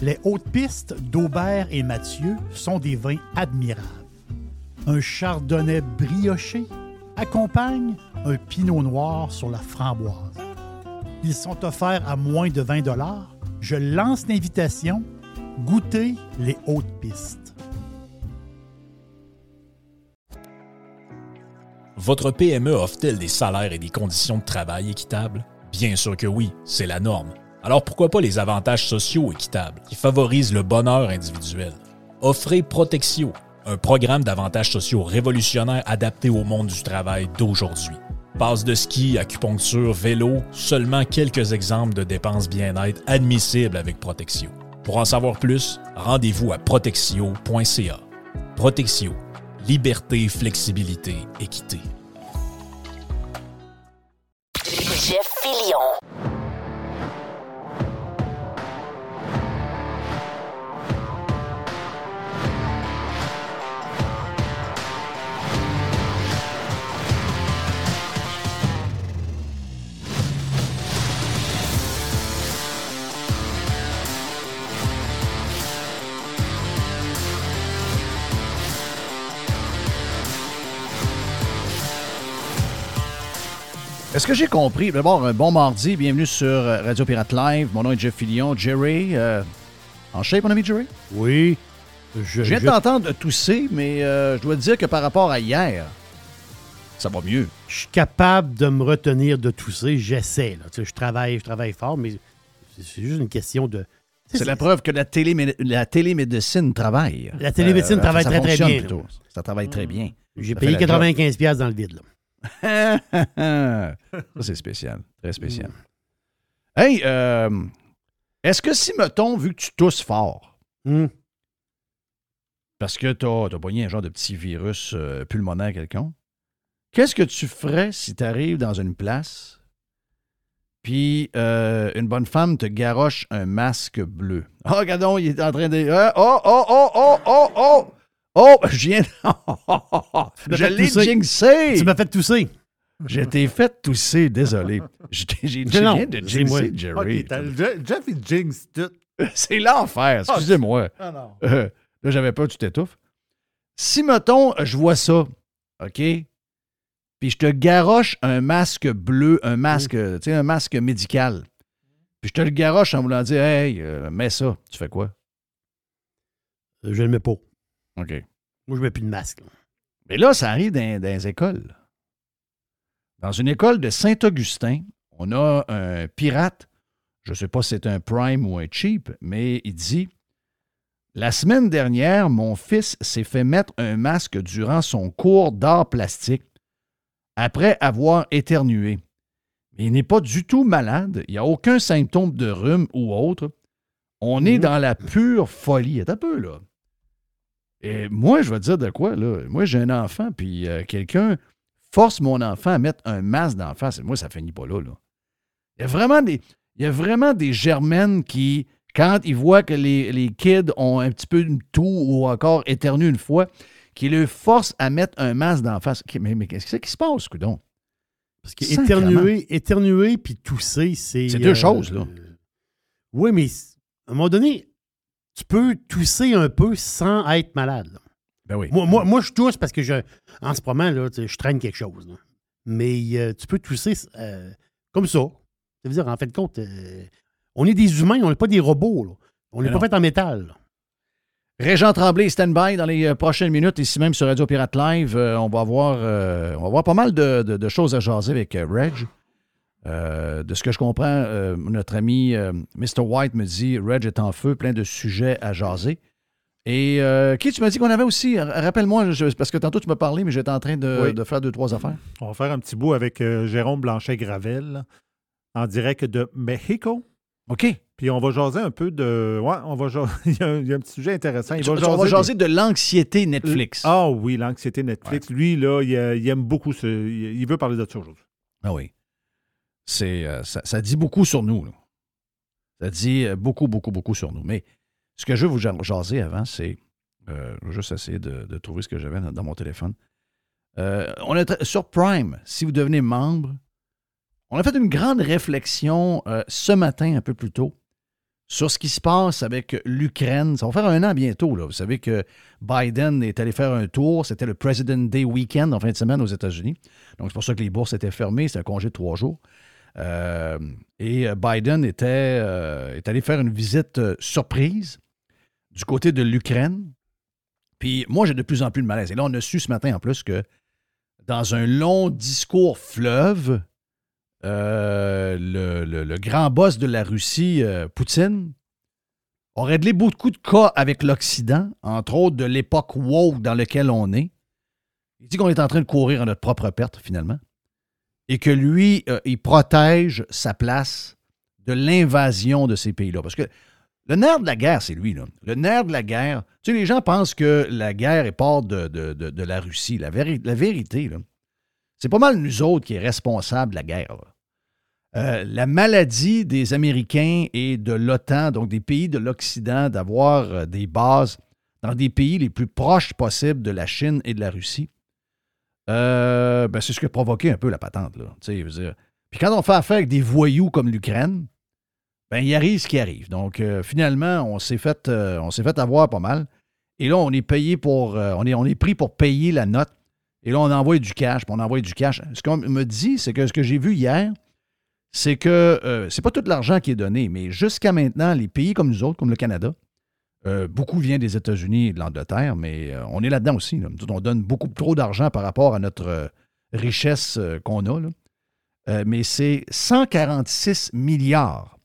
Les hautes pistes d'Aubert et Mathieu sont des vins admirables. Un chardonnay brioché accompagne un pinot noir sur la framboise. Ils sont offerts à moins de 20 Je lance l'invitation. Goûtez les hautes pistes. Votre PME offre-t-elle des salaires et des conditions de travail équitables? Bien sûr que oui, c'est la norme. Alors pourquoi pas les avantages sociaux équitables qui favorisent le bonheur individuel? Offrez Protexio, un programme d'avantages sociaux révolutionnaire adapté au monde du travail d'aujourd'hui. Passe de ski, acupuncture, vélo, seulement quelques exemples de dépenses bien-être admissibles avec Protexio. Pour en savoir plus, rendez-vous à protexio.ca. Protexio, liberté, flexibilité, équité. Jeff Fillion. Est-ce que j'ai compris? D'abord, un bon mardi, bienvenue sur euh, Radio Pirate Live. Mon nom est Jeff Fillion. Jerry, euh, en shape, mon ami Jerry? Oui. Je, viens de t'entendre tousser, mais euh, je dois te dire que par rapport à hier, ça va mieux. Je suis capable de me retenir de tousser. J'essaie. Je travaille, je travaille fort, mais c'est juste une question de. C'est la preuve que la, télé, la télémédecine travaille. La télémédecine travaille très, très bien. Ça travaille très bien. J'ai payé 95$ dans le vide. Là. ça, c'est spécial. Très spécial. Mm. Hey, euh, est-ce que si, mettons, vu que tu tousses fort, mm. parce que tu as, pogné un genre de petit virus euh, pulmonaire quelconque, qu'est-ce que tu ferais si tu arrives dans une place, puis euh, une bonne femme te garoche un masque bleu? Oh, regardons, il est en train de. oh, oh, oh, oh, oh, oh! Oh, je viens. je l'ai jinxé. Tu m'as fait tousser. Je t'ai fait tousser, désolé. J'ai viens de jinxer Jerry. Jeff, il jinx tout. C'est l'enfer, ah, excusez-moi. Ah non. Euh, là, j'avais peur, tu t'étouffes. Si, mettons, je vois ça, OK? Puis je te garoche un masque bleu, un masque, tu sais, un masque médical. Puis je te le garoche en voulant dire, hey, euh, mets ça. Tu fais quoi? Je le mets pas. OK. Moi, je mets plus de masque. Mais là, ça arrive dans, les écoles. Dans une école de Saint-Augustin, on a un pirate, je ne sais pas si c'est un prime ou un cheap, mais il dit La semaine dernière, mon fils s'est fait mettre un masque durant son cours d'art plastique après avoir éternué. Mais il n'est pas du tout malade, il n'y a aucun symptôme de rhume ou autre. On est mhm. dans la pure folie. un peu, là. Et moi, je vais te dire de quoi, là. Moi, j'ai un enfant, puis euh, quelqu'un force mon enfant à mettre un masque d'en face. Moi, ça finit pas là, là. Il y a vraiment des, il y a vraiment des germaines qui, quand ils voient que les, kids ont un petit peu de tout ou encore éternu une fois, qui le forcent à mettre un masque d'en face. Mais, mais qu'est-ce qui se passe, coudon? Parce qu'éternuer éternuer puis tousser, c'est. C'est deux euh, choses, là. oui, mais à un moment donné, tu peux tousser un peu sans être malade. Ben oui. Moi, moi, moi, je tousse parce que je, en ce moment, là, tu sais, je traîne quelque chose. là. Mais euh, tu peux tousser euh, comme ça. Ça veut dire, en fait, de compte, euh, on est des humains, on n'est pas des robots. là. On n'est Mais pas non. fait en métal. là. Régent Tremblay, stand-by dans les euh, prochaines minutes, ici même sur Radio Pirate Live. Euh, on, va avoir, euh, on va avoir pas mal de, de- de choses à jaser avec euh, Reg. Euh, de ce que je comprends, euh, notre ami euh, Mr. White me dit Reg est en feu, plein de sujets à jaser. Et euh, qui tu m'as dit qu'on avait aussi? Rappelle-moi, parce que tantôt tu m'as parlé, mais j'étais en train de, Oui. de faire deux, trois affaires. On va faire un petit bout avec Jérôme Blanchet-Gravel en direct de Mexico. OK. Puis on va jaser un peu de. Ouais, on va jaser. il, y a un, il y a un petit sujet intéressant. Il on va des- jaser de l'anxiété Netflix. Ah oui, l'anxiété Netflix. Lui, là, il, il aime beaucoup ce. Il, il veut parler de ça aujourd'hui. Ah oui. C'est, euh, ça, dit beaucoup sur nous. là. Ça dit euh, beaucoup, beaucoup, beaucoup sur nous. Mais ce que je veux vous ja- jaser avant, c'est. euh, juste essayer de, de trouver ce que j'avais dans, mon téléphone. Euh, on est sur Prime, si vous devenez membre, on a fait une grande réflexion ce matin, un peu plus tôt, sur ce qui se passe avec l'Ukraine. Ça va faire un an bientôt. Vous savez que Biden est allé faire un tour. C'était le President Day Weekend en fin de semaine aux États-Unis. Donc, c'est pour ça que les bourses étaient fermées. C'est un congé de trois jours. Euh, et euh, Biden était, euh, est allé faire une visite surprise du côté de l'Ukraine. Puis moi, j'ai de plus en plus de malaise. Et là, on a su ce matin en plus que dans un long discours fleuve, le, grand boss de la Russie, Poutine, a réglé beaucoup de cas avec l'Occident, entre autres de l'époque woke dans laquelle on est. Il dit qu'on est en train de courir à notre propre perte, finalement. Et que lui, euh, il protège sa place de l'invasion de ces pays-là. Parce que le nerf de la guerre, c'est lui. Le nerf de la guerre, tu sais, les gens pensent que la guerre est part de, la Russie. La, véri- la vérité, c'est pas mal nous autres qui est responsable de la guerre. Euh, la maladie des Américains et de l'OTAN, donc des pays de l'Occident, d'avoir euh, des bases dans des pays les plus proches possibles de la Chine et de la Russie, euh, ben, c'est ce qui a provoqué un peu la patente. Là, dire. Puis quand on fait affaire avec des voyous comme l'Ukraine, ben, il arrive ce qui arrive. Donc, euh, finalement, on s'est fait, euh, fait avoir pas mal. Et là, on est payé pour. euh, on, est, on est pris pour payer la note. Et là, on envoie du cash, puis on envoie du cash. Ce qu'on me dit, c'est que ce que j'ai vu hier, c'est que c'est pas tout l'argent qui est donné, mais jusqu'à maintenant, les pays comme nous autres, comme le Canada, euh, beaucoup vient des États-Unis et de l'Angleterre, mais euh, on est là-dedans aussi. là. On donne beaucoup trop d'argent par rapport à notre euh, richesse qu'on a. là. Mais c'est 146 milliards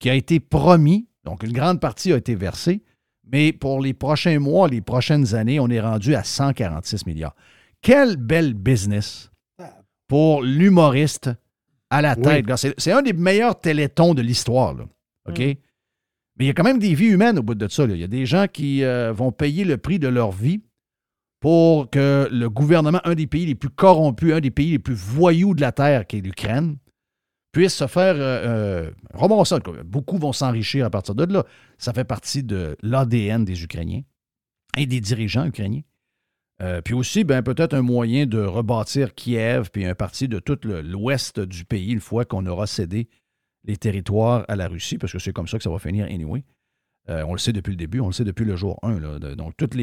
qui a été promis, donc une grande partie a été versée, mais pour les prochains mois, les prochaines années, on est rendu à 146 milliards. Quel bel business pour l'humoriste à la tête. C'est, un des meilleurs télétons de l'histoire. OK? Mais il y a quand même des vies humaines au bout de ça. Il y a des gens qui euh, vont payer le prix de leur vie pour que le gouvernement, un des pays les plus corrompus, un des pays les plus voyous de la Terre, qui est l'Ukraine, puisse se faire euh, euh. Beaucoup vont s'enrichir à partir de là. Ça fait partie de l'ADN des Ukrainiens et des dirigeants ukrainiens. Euh, puis aussi, ben, peut-être un moyen de rebâtir Kiev, puis un parti de tout l'ouest du pays, une fois qu'on aura cédé les territoires à la Russie, parce que c'est comme ça que ça va finir anyway. Euh, on le sait depuis le début, on le sait depuis le jour 1. là. De- donc, toute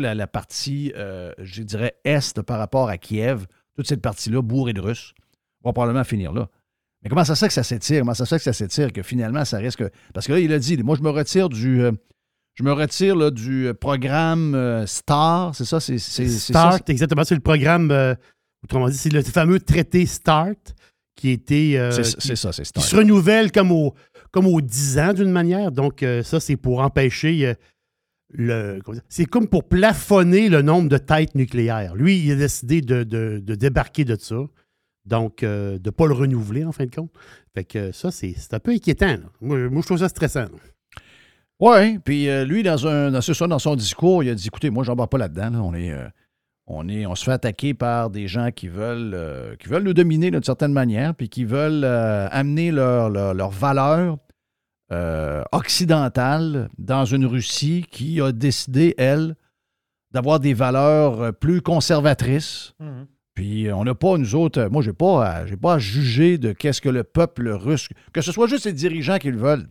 la, partie, euh, je dirais, est par rapport à Kiev, toute cette partie-là, bourrée de Russes, va probablement finir là. Mais comment ça se que ça s'étire? Comment ça se que ça s'étire? Que finalement, ça risque? Parce que là, il a dit, moi, je me retire du. euh, je me retire du programme euh, STAR, c'est ça? C'est, Start, exactement. C'est le programme, autrement dit, c'est le fameux traité START qui, était, euh, c'est, ça, c'est qui se renouvelle comme au, comme aux 10 ans d'une manière. Donc, euh, ça, c'est pour empêcher euh, le. C'est comme pour plafonner le nombre de têtes nucléaires. Lui, il a décidé de, de- de débarquer de ça. Donc, de ne pas le renouveler, en fin de compte. Fait que ça, c'est un peu inquiétant. Moi, moi, je trouve ça stressant. là. Oui, puis euh, lui, dans, un, dans, ça, dans son discours, il a dit écoutez, moi, j'en bats pas là-dedans. là. On, est, euh, on, est, on se fait attaquer par des gens qui veulent, euh, qui veulent nous dominer d'une certaine manière, puis qui veulent euh, amener leurs leur, leur valeurs euh, occidentales dans une Russie qui a décidé, elle, d'avoir des valeurs plus conservatrices. Puis euh, on n'a pas, nous autres, moi, je n'ai pas, à- j'ai pas à juger de qu'est-ce que le peuple russe, que ce soit juste les dirigeants qui le veulent,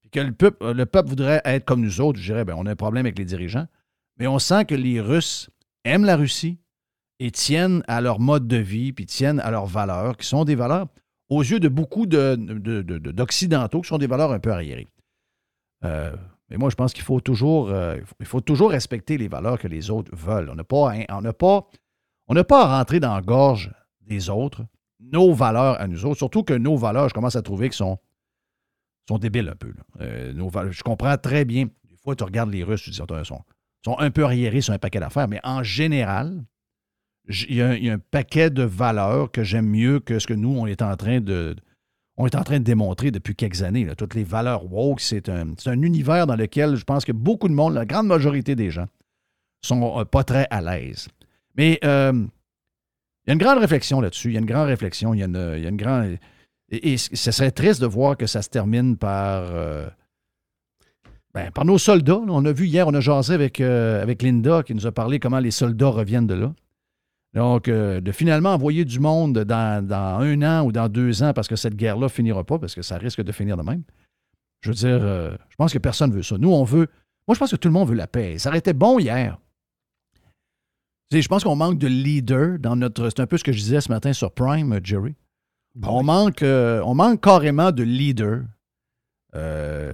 puis que le peuple, le peuple voudrait être comme nous autres, je dirais, ben, on a un problème avec les dirigeants. Mais on sent que les Russes aiment la Russie et tiennent à leur mode de vie, puis tiennent à leurs valeurs, qui sont des valeurs, aux yeux de beaucoup de- de- de- de- d'Occidentaux, qui sont des valeurs un peu arriérées. Euh, mais moi, je pense qu'il faut toujours, euh, il faut- toujours respecter les valeurs que les autres veulent. On n'a pas, pas, pas à rentrer dans la gorge des autres, nos valeurs à nous autres, surtout que nos valeurs, je commence à trouver qu'ils sont, sont débiles un peu. Euh, je comprends très bien. Des fois, tu regardes les Russes, tu dis, ils sont, sont un peu arriérés sur un paquet d'affaires, mais en général, il y, a un- paquet de valeurs que j'aime mieux que ce que nous, on est en train de, on est en train de démontrer depuis quelques années. Toutes les valeurs woke, c'est un, un univers dans lequel je pense que beaucoup de monde, la grande majorité des gens, sont euh, pas très à l'aise. Mais euh, il y a une grande réflexion là-dessus. Il y a une grande réflexion. Il y a une, y a une grande. Et, et ce serait triste de voir que ça se termine par. euh, ben, par nos soldats. On a vu hier, on a jasé avec, euh, avec Linda qui nous a parlé comment les soldats reviennent de là. Donc, euh, de finalement envoyer du monde dans, dans un an ou dans deux ans parce que cette guerre-là finira pas, parce que ça risque de finir de même. Je veux dire, euh, je pense que personne ne veut ça. Nous, on veut. Moi, je pense que tout le monde veut la paix. Ça aurait été bon hier. Je pense qu'on manque de leaders dans notre. C'est un peu ce que je disais ce matin sur Prime, Jerry. on, manque, on manque carrément de leaders. Euh,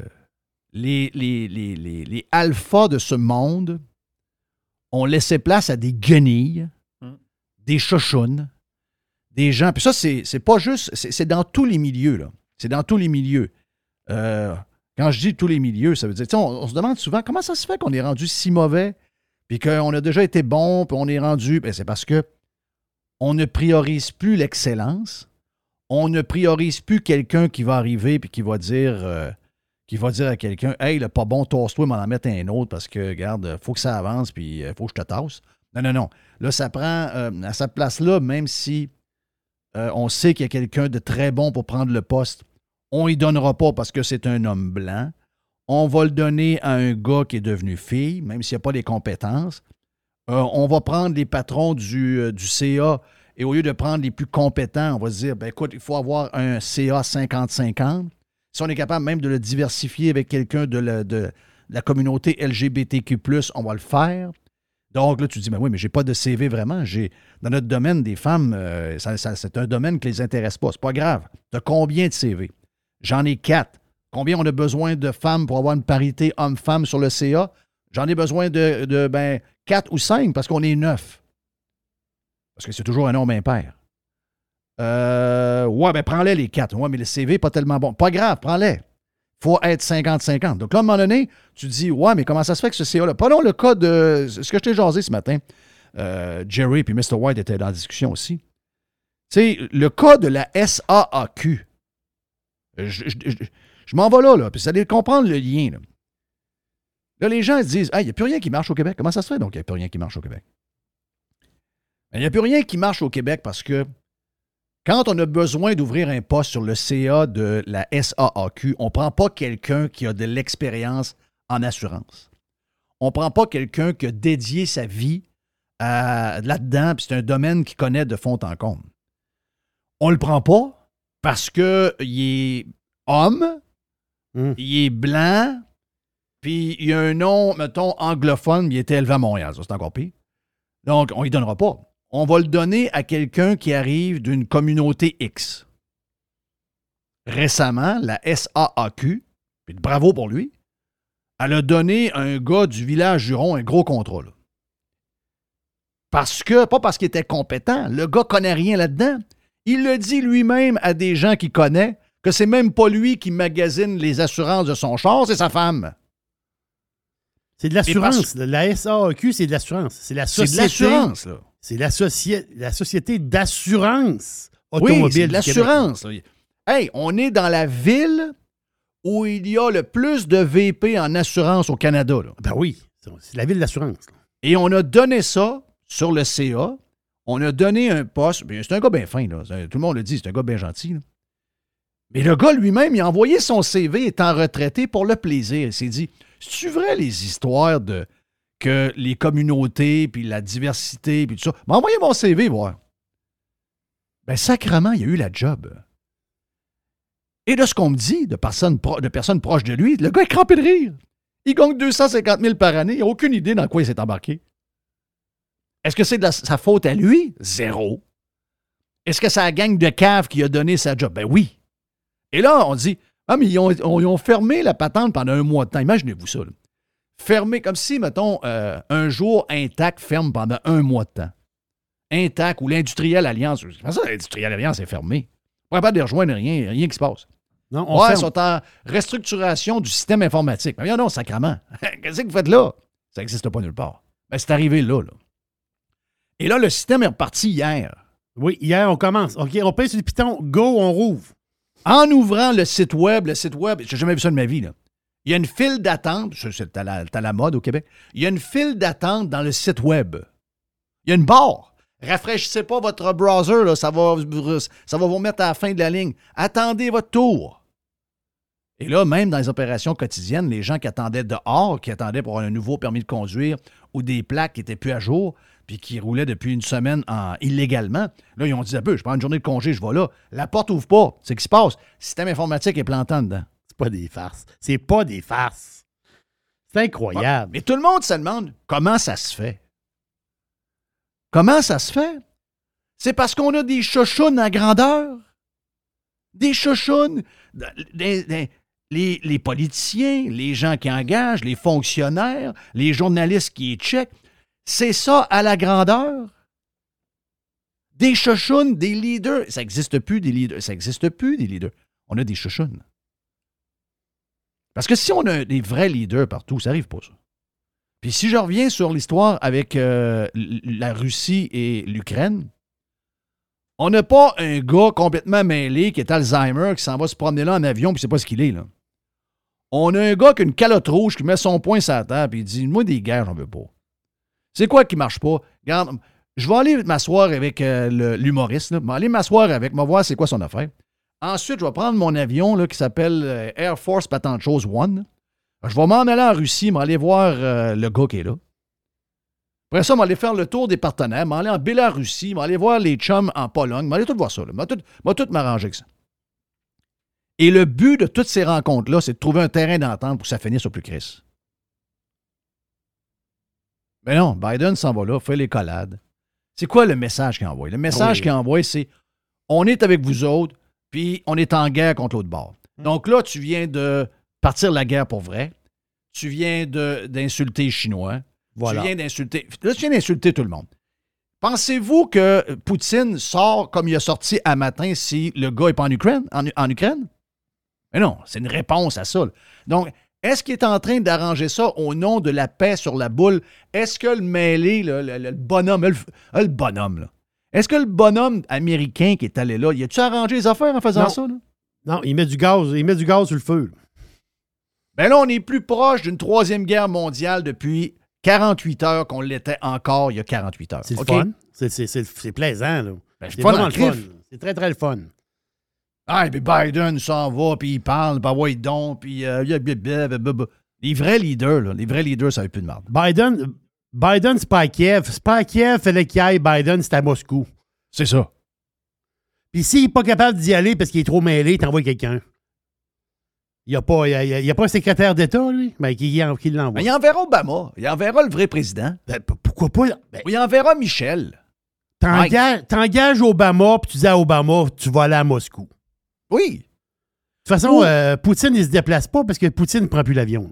les, les, les, les, les alphas de ce monde ont laissé place à des guenilles, des chochounes, des gens. Puis ça, c'est pas juste. C'est c'est dans tous les milieux, là. C'est dans tous les milieux. Euh, quand je dis tous les milieux, ça veut dire. on se demande souvent comment ça se fait qu'on est rendu si mauvais, puis qu'on a déjà été bon, puis on est rendu. Ben, c'est parce que on ne priorise plus l'excellence. On ne priorise plus quelqu'un qui va arriver puis qui va dire. euh, qui va dire à quelqu'un Hey, le pas bon, tosse-toi, m'en en mettre un autre parce que, regarde, faut que ça avance puis il faut que je te tasse. Non, non, non. Là, ça prend euh, à sa place-là, même si euh, on sait qu'il y a quelqu'un de très bon pour prendre le poste, on ne y donnera pas parce que c'est un homme blanc. On va le donner à un gars qui est devenu fille, même s'il n'y a pas les compétences. Euh, on va prendre les patrons du, euh, du CA et au lieu de prendre les plus compétents, on va se dire ben écoute, il faut avoir un CA 50-50. Si on est capable même de le diversifier avec quelqu'un de, la- communauté LGBTQ, on va le faire. Donc là, tu dis, ben oui, mais j'ai pas de CV vraiment. J'ai Dans notre domaine des femmes, euh, ça- c'est un domaine qui les intéresse pas. C'est pas grave. Tu combien de CV? J'en ai quatre. Combien on a besoin de femmes pour avoir une parité homme-femme sur le CA? J'en ai besoin de, de ben, quatre ou cinq parce qu'on est neuf. Parce que c'est toujours un nombre impair. Euh, ouais, ben prends-les les quatre. Ouais, mais le CV pas tellement bon. Pas grave, prends-les. faut être 50-50. Donc là, à un moment donné, tu dis, ouais, mais comment ça se fait que ce CA-là? Prenons le cas de ce que je t'ai jasé ce matin. Euh, Jerry et Mr. White étaient dans la discussion aussi. Tu sais, le cas de la SAAQ. Je, m'en vais là, là, puis ça allait comprendre le lien. Là, les gens se disent, il n'y a plus rien qui marche au Québec. Comment ça se fait donc il n'y a plus rien qui marche au Québec? Ben, Il n'y a plus rien qui marche au Québec parce que quand on a besoin d'ouvrir un poste sur le CA de la SAAQ, on ne prend pas quelqu'un qui a de l'expérience en assurance. On ne prend pas quelqu'un qui a dédié sa vie à- là-dedans, puis c'est un domaine qu'il connaît de fond en comble. On ne le prend pas parce qu'il est homme, Hum. il est blanc, puis il a un nom, mettons, anglophone, mais il était élevé à Montréal. Ça, c'est encore pire. Donc, on ne lui donnera pas. On va le donner à quelqu'un qui arrive d'une communauté X. Récemment, la SAAQ, puis bravo pour lui, elle a donné à un gars du village Juron un gros contrat. là. Parce que, pas parce qu'il était compétent, le gars connaît rien là-dedans. Il le dit lui-même à des gens qu'il connaît que c'est même pas lui qui magasine les assurances de son char, c'est sa femme. C'est de l'assurance. parce- La SAQ, c'est de l'assurance. C'est la C'est de société. l'assurance, là. C'est la, soci- la société d'assurance Oui, automobile. du l'assurance. Hey, on est dans la ville où il y a le plus de VP en assurance au Canada. là. Ben oui, c'est la ville d'assurance. Et on a donné ça sur le CA. On a donné un poste. Bien, C'est un gars bien fin, là. Tout le monde le dit, c'est un gars bien gentil. là. Mais le gars lui-même, il a envoyé son CV étant retraité pour le plaisir. Il s'est dit C'est-tu vrai les histoires de que les communautés, puis la diversité, puis tout ça M'a envoyé mon CV, voir. Ben, sacrement, il a eu la job. Et de ce qu'on me dit, de personnes, proches de lui, le gars est crampé de rire. Il gagne 250 000 par année. Il n'a aucune idée dans quoi il s'est embarqué. Est-ce que c'est sa faute à lui? Zéro. Est-ce que c'est la gang de cave qui a donné sa job? Ben oui. Et là, on dit, ah, mais ils ont, on- ils ont fermé la patente pendant un mois de temps. Imaginez-vous ça. là. Fermé, comme si, mettons, euh, un jour, Intac ferme pendant un mois de temps. Intac ou l'Industriel Alliance. Ça, l'Industriel Alliance est fermée? Pas capable de rejoindre rien, rien qui se passe. Non, on ouais, ils sont en restructuration du système informatique. Mais non, sacrement. Qu'est-ce que vous faites là? Ça n'existe pas nulle part. Ben, c'est arrivé là, là. Et là, le système est reparti hier. Oui, hier, on commence. OK, on pèse sur le piton. Go, on rouvre. En ouvrant le site web, le site web, j'ai jamais vu ça de ma vie, là. Il y a une file d'attente, c'est à la, mode au Québec. Il y a une file d'attente dans le site web. Il y a une barre. Rafraîchissez pas votre browser, là, ça, va, vous remettre à la fin de la ligne. Attendez votre tour. Et là, même dans les opérations quotidiennes, les gens qui attendaient dehors, qui attendaient pour un nouveau permis de conduire ou des plaques qui n'étaient plus à jour, puis qui roulaient depuis une semaine en, illégalement, là, ils ont dit un peu, je prends une journée de congé, je vais là. La porte ouvre pas. C'est ce qui se passe. Le système informatique est plantant dedans. Pas des farces. C'est pas des farces. C'est incroyable. Mais tout le monde se demande comment ça se fait. Comment ça se fait? C'est parce qu'on a des chouchounes à grandeur? Des chouchounes? Les, les politiciens, les gens qui engagent, les fonctionnaires, les journalistes qui checkent. C'est ça à la grandeur? Des chouchounes, des leaders. Ça n'existe plus des leaders. Ça n'existe plus des leaders. On a des chouchounes. Parce que si on a des vrais leaders partout, ça n'arrive pas, ça. Puis si je reviens sur l'histoire avec euh, la Russie et l'Ukraine, on n'a pas un gars complètement mêlé qui est Alzheimer, qui s'en va se promener là en avion, puis c'est pas ce qu'il est, là. On a un gars qui a une calotte rouge, qui met son poing sur la table, puis il dit Moi, des guerres, j'en veux pas. C'est quoi qui marche pas? Regarde, je vais aller m'asseoir avec euh, l'humoriste. Je vais aller m'asseoir avec, moi voir c'est quoi son affaire. Ensuite, je vais prendre mon avion là, qui s'appelle euh, Air Force Patente Chose One. Je vais m'en aller en Russie, m'aller voir euh, le gars qui est là. Après ça, m'aller faire le tour des partenaires, m'aller en Bélarussie, m'aller voir les chums en Pologne, m'aller tout voir ça. M'a tout, tout m'arranger avec ça. Et le but de toutes ces rencontres-là, c'est de trouver un terrain d'entente pour que ça finisse au plus Chris. Mais non, Biden s'en va là, fait les collades. C'est quoi le message qu'il envoie? Le message Oui. qu'il envoie, c'est on est avec vous autres, puis on est en guerre contre l'autre bord. Donc là, tu viens de partir la guerre pour vrai. Tu viens d'insulter les Chinois. Voilà. Tu viens d'insulter. Là, tu viens d'insulter tout le monde. Pensez-vous que Poutine sort comme il a sorti à matin si le gars n'est pas en Ukraine? En, en Ukraine? Mais non, c'est une réponse à ça. Donc, est-ce qu'il est en train d'arranger ça au nom de la paix sur la boule? Est-ce que le mêlé, le, le bonhomme, le, le bonhomme, là, est-ce que le bonhomme américain qui est allé là, il a-tu arrangé les affaires en faisant Non. ça? Là? Non, il met du gaz. Il met du gaz sur le feu. Ben là, on est plus proche d'une troisième guerre mondiale depuis 48 heures qu'on l'était encore il y a 48 heures. C'est le fun. C'est- C'est c'est- c'est plaisant, là. Ben, c'est vraiment en le fun. C'est très, très le fun. Ah, puis Biden s'en va, puis il parle, puis ouais, donc, puis euh, les vrais leaders, là, les vrais leaders, ça n'a plus de marde. Biden, Biden c'est pas à Kiev. C'est pas à Kiev, fallait qu'il aille. Biden, c'est à Moscou. C'est ça. Puis s'il n'est pas capable d'y aller parce qu'il est trop mêlé, il t'envoie quelqu'un. Il n'y a, pas- il y a, il y a- pas un secrétaire d'État, lui, mais qui, qui l'envoie. Il enverra Obama, il enverra le vrai président, Ben, pourquoi pas? Ben, ou il enverra Michel. t'engages, t'engages Obama, puis tu dis à Obama, tu vas aller à Moscou. Oui. De toute façon, euh, Poutine, il se déplace pas parce que Poutine ne prend plus l'avion.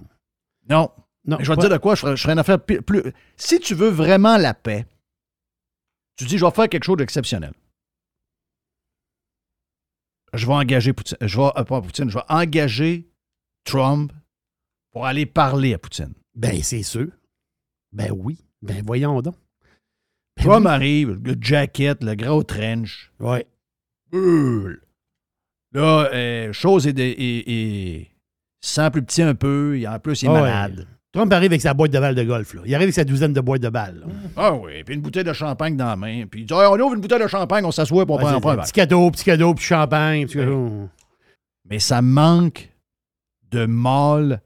Non. Non, je vais te dire de quoi, je ferai, je une affaire plus. Si tu veux vraiment la paix, tu dis, je vais faire quelque chose d'exceptionnel. Je vais engager Poutine. Je vais, euh, pas Poutine, je vais engager Trump pour aller parler à Poutine. Ben, c'est sûr. Ben oui. Ben voyons donc. Ben Trump oui. arrive, le jacket, le gros trench. Ouais. Brûle. Là, euh, chose est, de- est- est- sent plus petit un peu. Et en plus, il est ouais. Trump arrive avec sa boîte de balles de golf. Là. Il arrive avec sa douzaine de boîtes de balles. là. Ah oui, puis une bouteille de champagne dans la main. Puis il dit Hey, on ouvre une bouteille de champagne, on s'assoit pour on prend un verre. petit cadeau, petit cadeau, puis champagne. Petit cadeau. Mais ça manque de mâles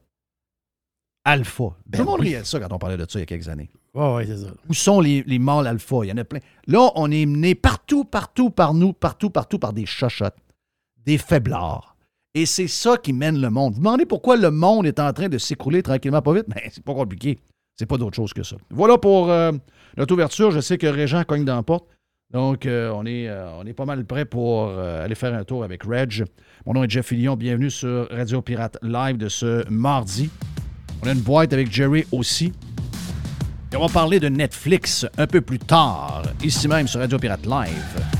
alpha. Ben Tout le monde oui. riait de ça quand on parlait de ça il y a quelques années. Ouais, ouais, c'est ça. Où sont les, les mâles alpha? Il y en a plein. Là, on est mené partout, partout par nous, partout, partout par des chochottes, des faiblards. Et c'est ça qui mène le monde. Vous demandez pourquoi le monde est en train de s'écrouler tranquillement, pas vite? Mais c'est pas compliqué. C'est pas d'autre chose que ça. Voilà pour euh, notre ouverture. Je sais que Régent cogne dans la porte. Donc, euh, on, est, euh, on est pas mal prêt pour aller faire un tour avec Reg. Mon nom est Jeff Fillion. Bienvenue sur Radio Pirate Live de ce mardi. On a une boîte avec Jerry aussi. Et on va parler de Netflix un peu plus tard, ici même sur Radio Pirate Live.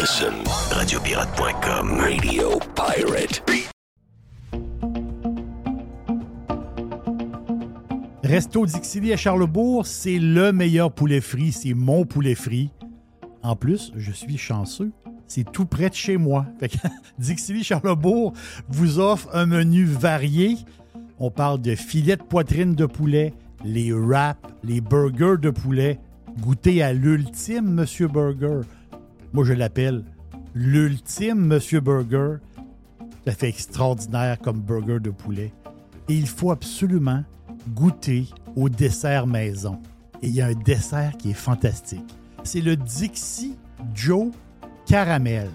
Listen, radiopirate.com, Radio. Resto Dixili à Charlebourg, c'est le meilleur poulet frit. C'est mon poulet frit. En plus, je suis chanceux. C'est tout près de chez moi. Fait que Dixili Charlebourg vous offre un menu varié. On parle de filets de poitrine de poulet, les wraps, les burgers de poulet. Goûtez à l'ultime Monsieur Burger. Moi, je l'appelle l'ultime Monsieur Burger. Ça fait extraordinaire comme burger de poulet. Et il faut absolument goûter au dessert maison. Et il y a un dessert qui est fantastique. C'est le Dixie Joe Caramel.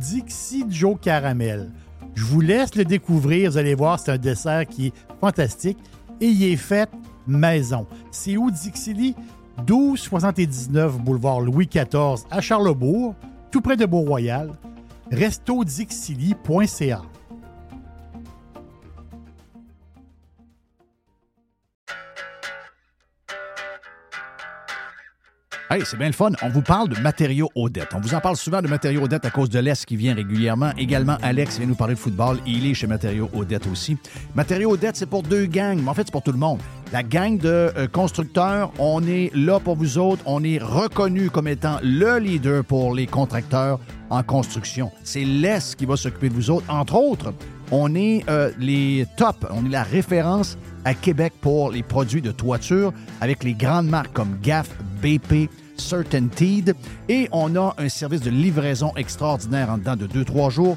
Dixie Joe Caramel. Je vous laisse le découvrir. Vous allez voir, c'est un dessert qui est fantastique et il est fait maison. C'est où Dixili? 1279 boulevard Louis XIV à Charlebourg, tout près de Beau-Royal. restodixili.ca. Hey, c'est bien le fun. On vous parle de matériaux Odette. On vous en parle souvent de matériaux Odette à cause de l'Est qui vient régulièrement. Également, Alex vient nous parler de football. Il est chez Matériaux Odette aussi. Matériaux Odette, c'est pour deux gangs, mais en fait, c'est pour tout le monde. La gang de euh, constructeurs, on est là pour vous autres. On est reconnu comme étant le leader pour les contracteurs en construction. C'est l'Est qui va s'occuper de vous autres. Entre autres, on est euh, les top, on est la référence à Québec pour les produits de toiture avec les grandes marques comme GAF, BP, Certainteed. Et on a un service de livraison extraordinaire en dedans de 2-3 jours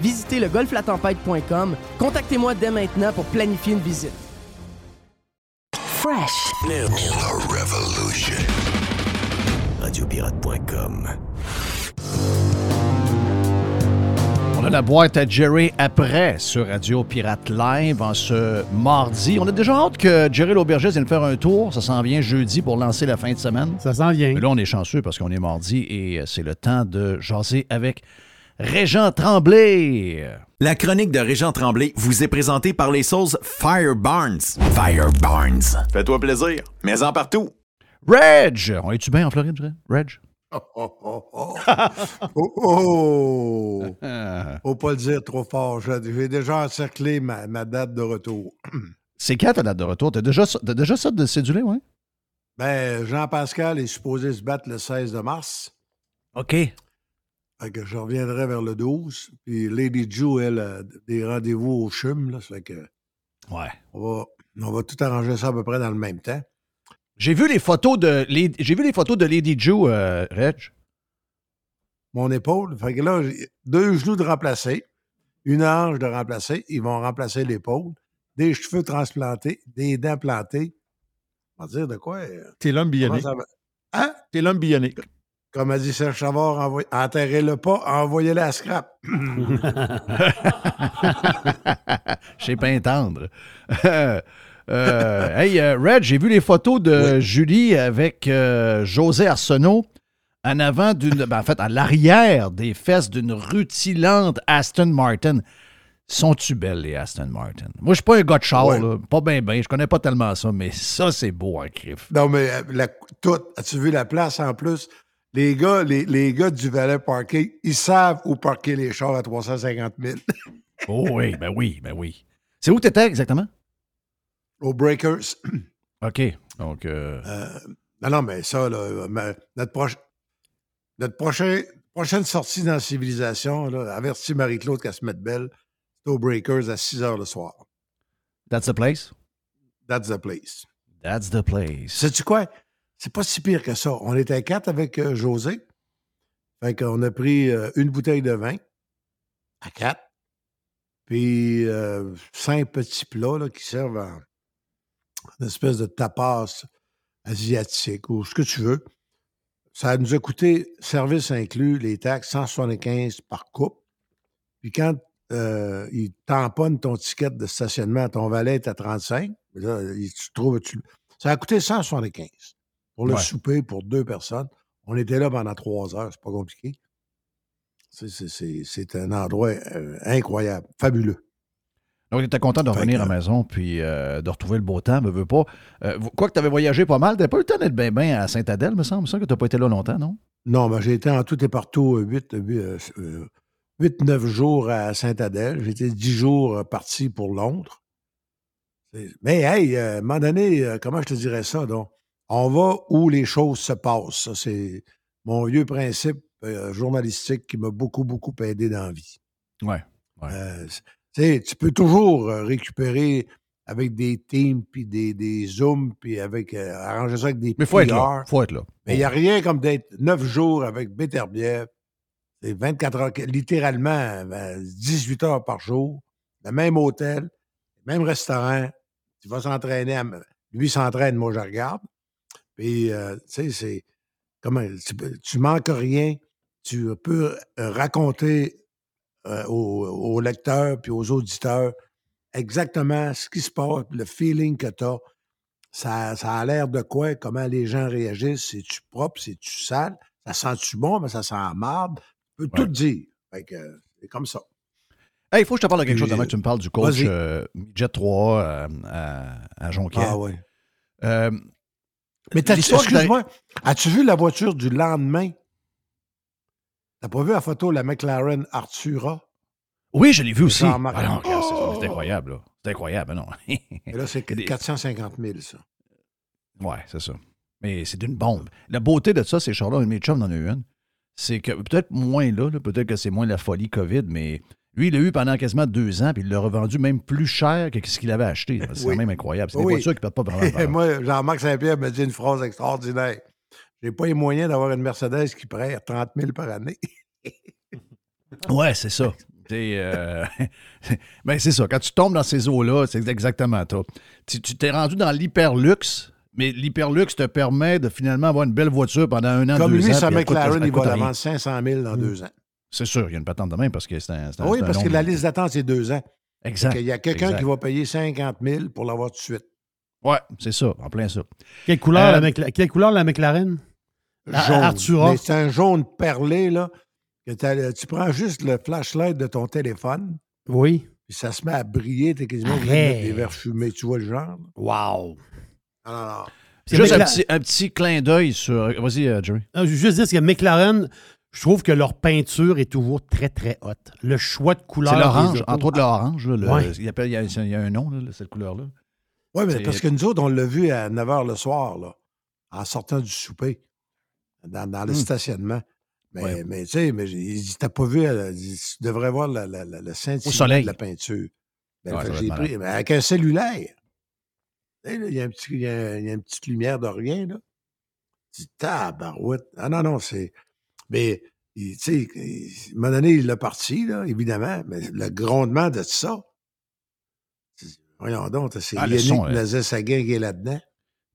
Visitez le golflatempête.com. Contactez-moi dès maintenant pour planifier une visite. Fresh New, The Revolution. Radiopirate.com. On a la boîte à Jerry après sur Radio Pirate Live en ce mardi. On a déjà hâte que Jerry l'aubergiste vienne faire un tour. Ça s'en vient jeudi pour lancer la fin de semaine. Ça s'en vient. Mais là, on est chanceux parce qu'on est mardi et c'est le temps de jaser avec Régent Tremblay. La chronique de Régent Tremblay vous est présentée par les sauces Fire Barnes. Fire Barnes. Fais-toi plaisir, mais en partout. Reg! On est-tu bien en Floride, Reg? Oh, oh, oh, oh. oh, oh. Faut pas le dire trop fort. J'ai déjà encerclé ma, ma date de retour. C'est quand ta date de retour? T'as déjà, déjà ça de cédulé, ouais? Ben, Jean-Pascal est supposé se battre le 16 de mars. OK. Fait que je reviendrai vers le 12. Puis Lady Ju, elle, a des rendez-vous au CHUM. Là, fait que Ouais. on va, on va tout arranger ça à peu près dans le même temps. J'ai vu les photos de Lady- j'ai vu les photos de Lady Joe, euh, Reg. Mon épaule. Fait que là, deux genoux de remplacer, une hanche de remplacer. Ils vont remplacer l'épaule. Des cheveux transplantés, des dents plantées. On va dire de quoi? euh, T'es l'homme bionique. va? Hein? T'es l'homme bionique. Comme a dit Serge envoy- enterrez-le pas, envoyez-le à scrap. Je sais pas entendre. Euh, hey, euh, Red, j'ai vu les photos de Julie avec euh, José Arsenault en avant d'une. ben, en fait, à l'arrière des fesses d'une rutilante Aston Martin. Sont-tu belles, les Aston Martin? Moi, je suis pas un gars de char, Ouais. là. pas bien, bien. Je connais pas tellement ça, mais ça, c'est beau, un crif. Non, mais euh, la- tout, as-tu vu la place en plus? Les gars, les, les gars du valet parking, ils savent où parquer les chars à 350 000. Oh oui, ben oui, ben oui. C'est où t'étais exactement? Aux Breakers. OK. Donc, euh, Euh, non, non, mais ça, là, notre, proche- notre prochain, prochaine sortie dans la civilisation, là, avertis Marie-Claude qu'elle se mette belle, c'est aux Breakers à 6 heures le soir. that's the place? That's the place. That's the place. Sais-tu quoi? C'est pas si pire que ça. On était quatre avec euh, José. Fait qu'on a pris euh, une bouteille de vin à quatre. Puis euh, cinq petits plats là, qui servent en une espèce de tapas asiatique ou ce que tu veux. Ça nous a coûté, service inclus, les taxes, 175 par coupe. Puis quand euh, ils tamponnent ton ticket de stationnement, ton valet est à 35, là, il- tu trouves, tu- ça a coûté 175 pour le Ouais. souper pour deux personnes. On était là pendant trois heures, c'est pas compliqué. C'est- un endroit euh, incroyable, fabuleux. Donc, tu étais content de revenir que- à la maison puis euh, de retrouver le beau temps, me veux pas. Euh, quoi que tu avais voyagé pas mal, tu pas eu le temps d'être bien bien à Saint-Adèle, me semble, ça, que tu n'as pas été là longtemps, non? Non, mais j'ai été en tout et partout 8-9 jours à Saint-Adèle. Été 10 jours euh, parti pour Londres. Mais hey, euh, à un moment donné, euh, comment je te dirais ça, donc? On va où les choses se passent. Ça, c'est mon vieux principe euh, journalistique qui m'a beaucoup, beaucoup aidé dans la vie. Ouais. ouais. Euh, tu peux toujours euh, récupérer avec des teams, puis des, des zooms, puis avec euh, arranger ça avec des Mais faut être là. PR. faut être là. Mais il n'y a rien comme d'être neuf jours avec Beterbiev. C'est 24 heures, littéralement ben, 18 heures par jour, le même hôtel, le même restaurant. Tu vas s'entraîner. à- Lui s'entraîne, moi je regarde. Puis, euh, tu sais, c'est. Comment. Tu, tu manques rien. Tu peux euh, raconter euh, aux, aux lecteurs puis aux auditeurs exactement ce qui se passe, le feeling que tu as. Ça, ça a l'air de quoi? Comment les gens réagissent? C'est-tu propre? C'est-tu sale? Ça sent-tu bon? Mais ça sent marde? Tu peux tout dire. Fait que euh, c'est comme ça. Hey, il faut que je te parle de quelque chose avant que tu me parles du coach euh, Jet 3 euh, à, à Jonquière. Ah oui. Mais t'as- excuse-moi, as-tu vu la voiture du lendemain? T'as pas vu la photo de la McLaren Artura? Oui, je l'ai vu aussi. Ah non, c'est- Oh! c'est incroyable. là. C'est incroyable, non? Et là, c'est Des- 450 000, ça. Ouais, c'est ça. Mais c'est une bombe. La beauté de ça, c'est Charlotte, mes chums en a eu une. C'est que peut-être moins là, là, peut-être que c'est moins la folie COVID, mais lui, il l'a eu pendant quasiment deux ans, puis il l'a revendu même plus cher que ce qu'il avait acheté. C'est Oui. quand même incroyable. C'est des Oui. voitures qui ne perdent pas vraiment. Moi, Jean-Marc Saint-Pierre me dit une phrase extraordinaire. J'ai pas les moyens d'avoir une Mercedes qui prête 30 000 par année. Ouais, c'est ça. C'est euh, ben, c'est ça. Quand tu tombes dans ces eaux-là, c'est exactement ça. Tu t'es rendu dans l'hyperluxe, Mais l'hyperluxe te permet de finalement avoir une belle voiture pendant un an, Comme deux lui, ans. sa puis elle coûte- McLaren, il va la rien. vendre 500 000 dans deux ans. C'est sûr, il y a une patente de même parce que c'est un. c'est un- Ah oui, c'est un parce que la liste d'attente, c'est deux ans. Exact. Il y a quelqu'un exact. qui va payer 50 000 pour l'avoir tout de suite. Ouais, c'est ça, en plein ça. Quelle couleur, Euh, la, Mcla- quelle couleur la McLaren? Jaune. Artura. Mais c'est un jaune perlé, là. que tu prends juste le flashlight de ton téléphone, Oui. puis ça se met à briller. T'es quasiment obligé de Arrête. mettre des verres fumés. Tu vois le genre? là? Wow. Non, non, non. C'est Juste un petit, un petit clin d'œil sur. Vas-y, euh, Jerry. Ah, Je veux juste dire que McLaren, je trouve que leur peinture est toujours très, très haute. Le choix de couleur. C'est l'orange, entre autres l'orange. Ouais. il, y a, il y a un nom, là, cette couleur-là. Oui, mais parce que nous autres, on l'a vu à 9 h le soir, là, en sortant du souper, dans, dans le Hmm. stationnement. Mais, Ouais. mais tu sais, mais il dit, t'as pas vu, tu devrais voir la, la, la, le scintillement soleil. de la peinture. Ben, Ouais, j'ai pris, mais avec un cellulaire. Il y, a un petit- il y a- il y a une petite lumière de rien, là. Tu dis, tabarouette. Ah non, non, c'est. Mais, tu sais, à un moment donné, il l'a parti, là, évidemment, mais le grondement de ça. Voyons donc, c'est Ah, Yannick son. Nazet-Saguin qui est là-dedans.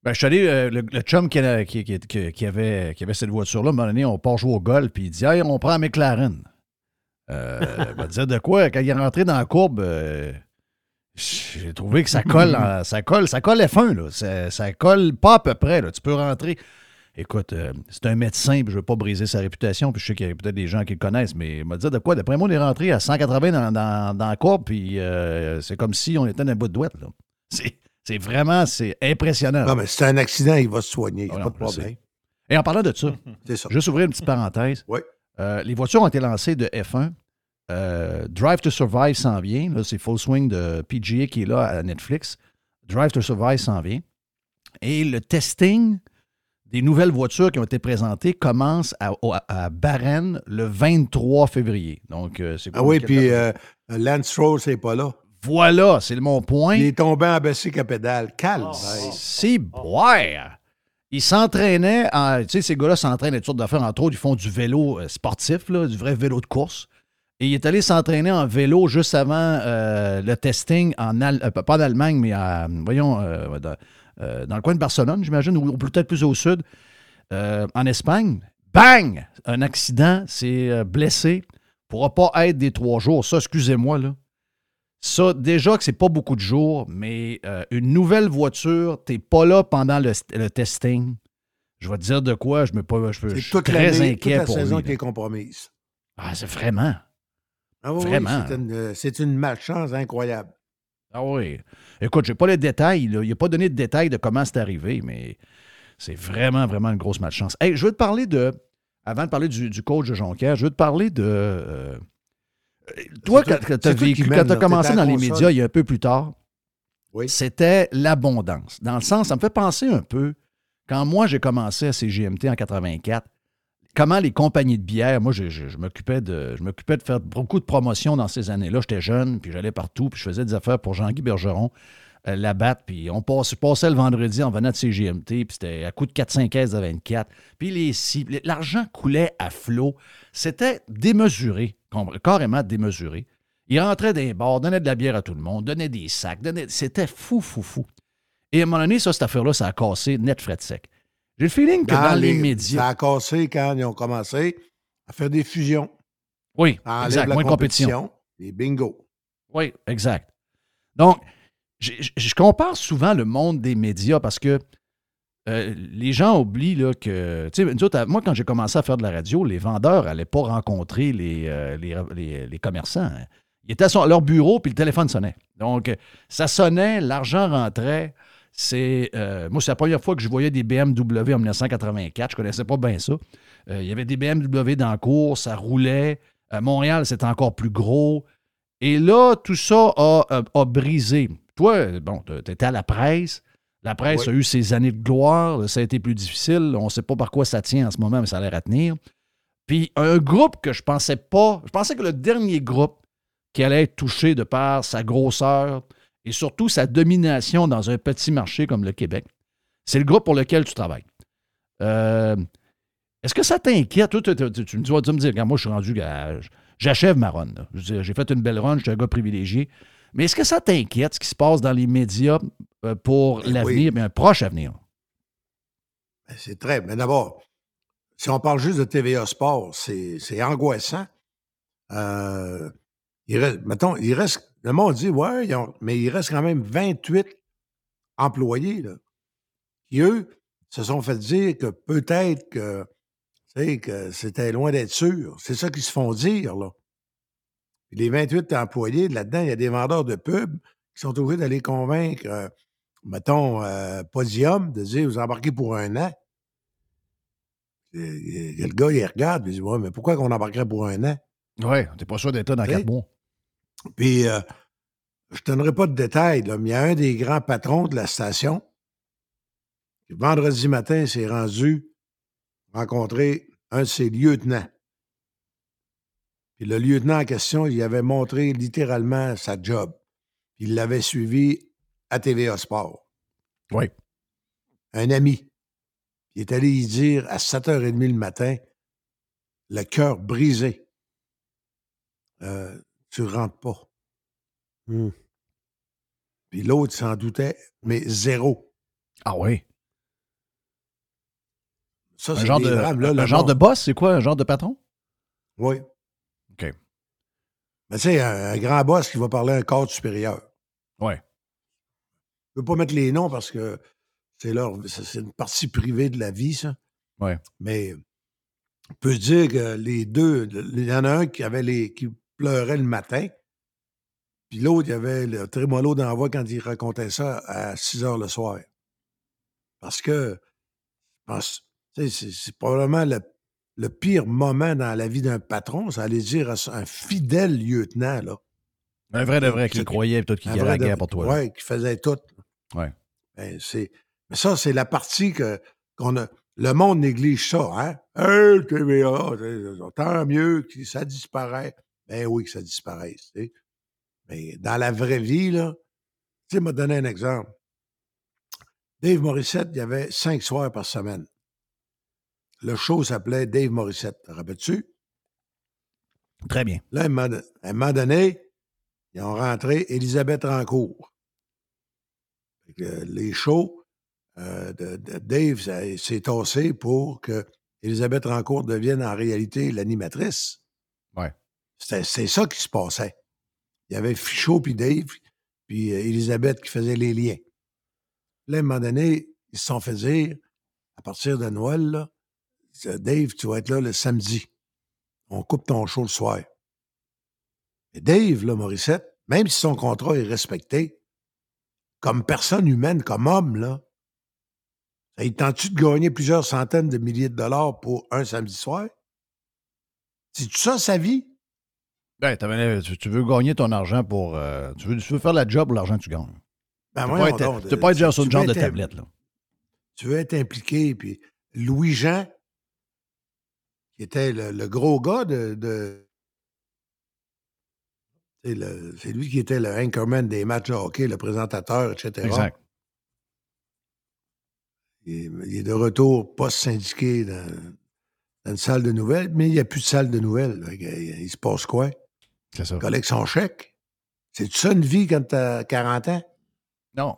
Ben, je suis allé, euh, le, le chum qui, a- qui- qui- qui- qui avait, qui avait cette voiture-là, à un moment donné, on part jouer au golf, puis il dit Hey, on prend un McLaren. Euh, ben, disait de quoi? Quand il est rentré dans la courbe, euh, j'ai trouvé que ça colle, en- ça colle, ça colle F1, là. Ça, ça colle pas à peu près, là. Tu peux rentrer. Écoute, euh, c'est un médecin, puis je veux pas briser sa réputation, puis je sais qu'il y a peut-être des gens qui le connaissent, mais il m'a dit de quoi? D'après moi, on est rentré à 180 dans, dans, dans la courbe, puis euh, c'est comme si on était dans un bout de douette, là. C'est, c'est vraiment, c'est impressionnant. Non, mais c'est un accident, il va se soigner. Il Ah n'y a non, pas de sais. problème. Et en parlant de ça, C'est ça. juste ouvrir une petite parenthèse. Oui. Euh, les voitures ont été lancées de F1. Euh, Drive to Survive s'en vient. Là, c'est Full Swing de PGA qui est là à Netflix. Drive to Survive s'en vient. Et le testing des nouvelles voitures qui ont été présentées commence à, à, à le 23 février. Donc, euh, c'est Ah oui, puis euh, Lance Stroll, c'est pas là. Voilà, c'est mon point. Il est tombé en baissé qu'à pédale. Calme. C'est boire. Ils s'entraînaient, en- tu sais, ces gars-là s'entraînent à toutes sortes d'affaires. Entre autres, ils font du vélo euh, sportif, là, du vrai vélo de course. Et il est allé s'entraîner en vélo juste avant euh, le testing, en Al- pas en Allemagne, mais à, voyons, euh, euh, dans le coin de Barcelone, j'imagine, ou, ou peut-être plus au sud, euh, en Espagne. Bang! Un accident, c'est euh, blessé. Pourra pas être des trois jours. Ça, excusez-moi, là. Ça, déjà que c'est pas beaucoup de jours, mais euh, une nouvelle voiture, t'es pas là pendant le, le testing. Je vais te dire de quoi, je, me, pas, je, je suis très l'année, toute inquiet la pour saison lui. qui est compromise. Ah, c'est vraiment. Ah oui, oui, Vraiment. c'est une, c'est une malchance incroyable. Ah oui. Écoute, j'ai pas les détails. là. Il n'a pas donné de détails de comment c'est arrivé, mais c'est vraiment, vraiment une grosse malchance. Hey, je veux te parler de. Avant de parler du, du coach de Jonquière, je veux te parler de. euh, toi, quand, tu as vécu, quand commencé dans les console. médias il y a un peu plus tard, Oui. c'était l'abondance. Dans le sens, ça me fait penser un peu, quand moi j'ai commencé à CGMT en 84, comment les compagnies de bière, moi je, m'occupais de de faire beaucoup de promotions dans ces années-là. J'étais jeune, puis j'allais partout, puis je faisais des affaires pour Jean-Guy Bergeron, euh, la batte, puis on passais le vendredi en venant de CGMT, puis c'était à coup de 4-5 caisses de 24. Puis les cibles, l'argent coulait à flot. C'était démesuré, carrément démesuré. Il rentrait les bars, donnait de la bière à tout le monde, donnait des sacs, c'était fou, fou, fou. Et à un moment donné, ça, cette affaire-là, ça a cassé net fret sec. J'ai le feeling que dans, les, médias. Ça a cassé quand ils ont commencé à faire des fusions. Oui, exact, la moins de compétition. Et bingo. Oui, exact. Donc, je, compare souvent le monde des médias parce que euh, les gens oublient là, que. Tu sais, nous autres, à- moi, quand j'ai commencé à faire de la radio, les vendeurs n'allaient pas rencontrer les, euh, les, les- les commerçants. hein. Ils étaient à leur bureau, puis le téléphone sonnait. Donc, ça sonnait, l'argent rentrait. C'est, euh, moi, c'est la première fois que je voyais des BMW en 1984. Je connaissais pas bien ça. Euh, il y avait des BMW dans la cour, ça roulait. À Montréal, c'était encore plus gros. Et là, tout ça a, a- a brisé. Toi, bon, tu étais à la presse. La presse Oui. a eu ses années de gloire. Ça a été plus difficile. On ne sait pas par quoi ça tient en ce moment, mais ça a l'air à tenir. Puis un groupe que je pensais pas. Je pensais que le dernier groupe qui allait être touché de par sa grosseur et surtout sa domination dans un petit marché comme le Québec, c'est le groupe pour lequel tu travailles. Euh, Est-ce que ça t'inquiète? Tu, tu- tu- tu me vas dire, moi, je suis rendu J'achève ma run. J'ai fait une belle run, je suis un gars privilégié. Mais est-ce que ça t'inquiète, ce qui se passe dans les médias euh, pour Ben l'avenir, oui. mais un proche avenir? Ben, C'est très. Mais d'abord, si on parle juste de TVA Sport, c'est c'est angoissant. Euh, il reste, mettons, il reste. Le monde dit, ouais, ils ont- mais il reste quand même 28 employés, là, qui, eux, se sont fait dire que peut-être que, tu sais, que c'était loin d'être sûr. C'est ça qu'ils se font dire, là. Puis les 28 employés, là-dedans, il y a des vendeurs de pubs qui sont obligés d'aller convaincre, euh, mettons, euh, Podium, de dire, vous embarquez pour un an. Et- et le gars, il regarde, il dit, ouais, mais pourquoi qu'on embarquerait pour un an? Ouais, t'es pas sûr d'être là dans quatre mois. Puis, euh, je ne donnerai pas de détails, là, mais il y a un des grands patrons de la station qui, vendredi matin, s'est rendu rencontrer un de ses lieutenants. Puis le lieutenant en question, il avait montré littéralement sa job. Il l'avait suivi à TVA Sport. Oui. Un ami. Il est allé y dire à 7h30 le matin, le cœur brisé. Euh, tu rentres pas. Puis l'autre s'en doutait, mais zéro. Ah oui. Ça, Un c'est genre, des de, drames, là, un le genre de boss, c'est quoi? Un genre de patron? Oui. OK. Mais tu sais, un, un grand boss qui va parler à un cadre supérieur. Oui. Je ne peux pas mettre les noms parce que c'est leur c'est c'est une partie privée de la vie, ça. Oui. Mais on peut se dire que les deux, il y en a un qui avait les qui pleurait le matin, puis l'autre, il avait le trémolo d'envoi quand il racontait ça à 6 heures le soir. Parce que je pense, c'est probablement le, le pire moment dans la vie d'un patron, ça allait dire à un fidèle lieutenant, là. Un vrai de vrai qui croyait, peut-être qu'il Un y vrai la de- guerre pour toi. Ouais, qui faisait tout. Ouais. Ben, c'est, mais ça, c'est la partie que, qu'on a. Le monde néglige ça, hein? Hey, TVA, tant mieux que ça disparaît. Ben oui, que ça disparaisse. Mais dans la vraie vie, là, tu sais, m'a donné un exemple. Dave Morissette, il y avait cinq soirs par semaine. Le show s'appelait Dave Morissette. Te rappelles-tu? Très bien. Là, à un moment donné, ils ont rentré Elisabeth Rancourt. Les shows euh, de, de Dave s'est tassé pour que Elisabeth Rancourt devienne en réalité l'animatrice. C'est ça qui se passait. Il y avait Fichot puis Dave, puis euh, Elisabeth qui faisait les liens. Là, à un moment donné, ils se sont fait dire, à partir de Noël, c'est, Dave, tu vas être là le samedi. On coupe ton show le soir. Et Dave, là, Morissette, même si son contrat est respecté, comme personne humaine, comme homme, là, il tente-tu de gagner plusieurs centaines de milliers de dollars pour un samedi soir? C'est tout ça sa vie? Ben, tu, veux gagner ton argent pour. euh, tu, veux, tu veux faire la job pour l'argent que tu gagnes. Ben, tu voyons peux pas être, genre sur une genre de tablette. Là. Tu veux être impliqué, puis Louis-Jean, qui était le, le gros gars de... de- c'est lui qui était le anchorman des matchs de hockey, le présentateur, etc. Exact. Il, il est de retour post-syndiqué dans, dans une salle de nouvelles, mais il n'y a plus de salle de nouvelles. Il se passe quoi? C'est ça. Collecte son chèque. C'est ça une vie quand tu as 40 ans? Non.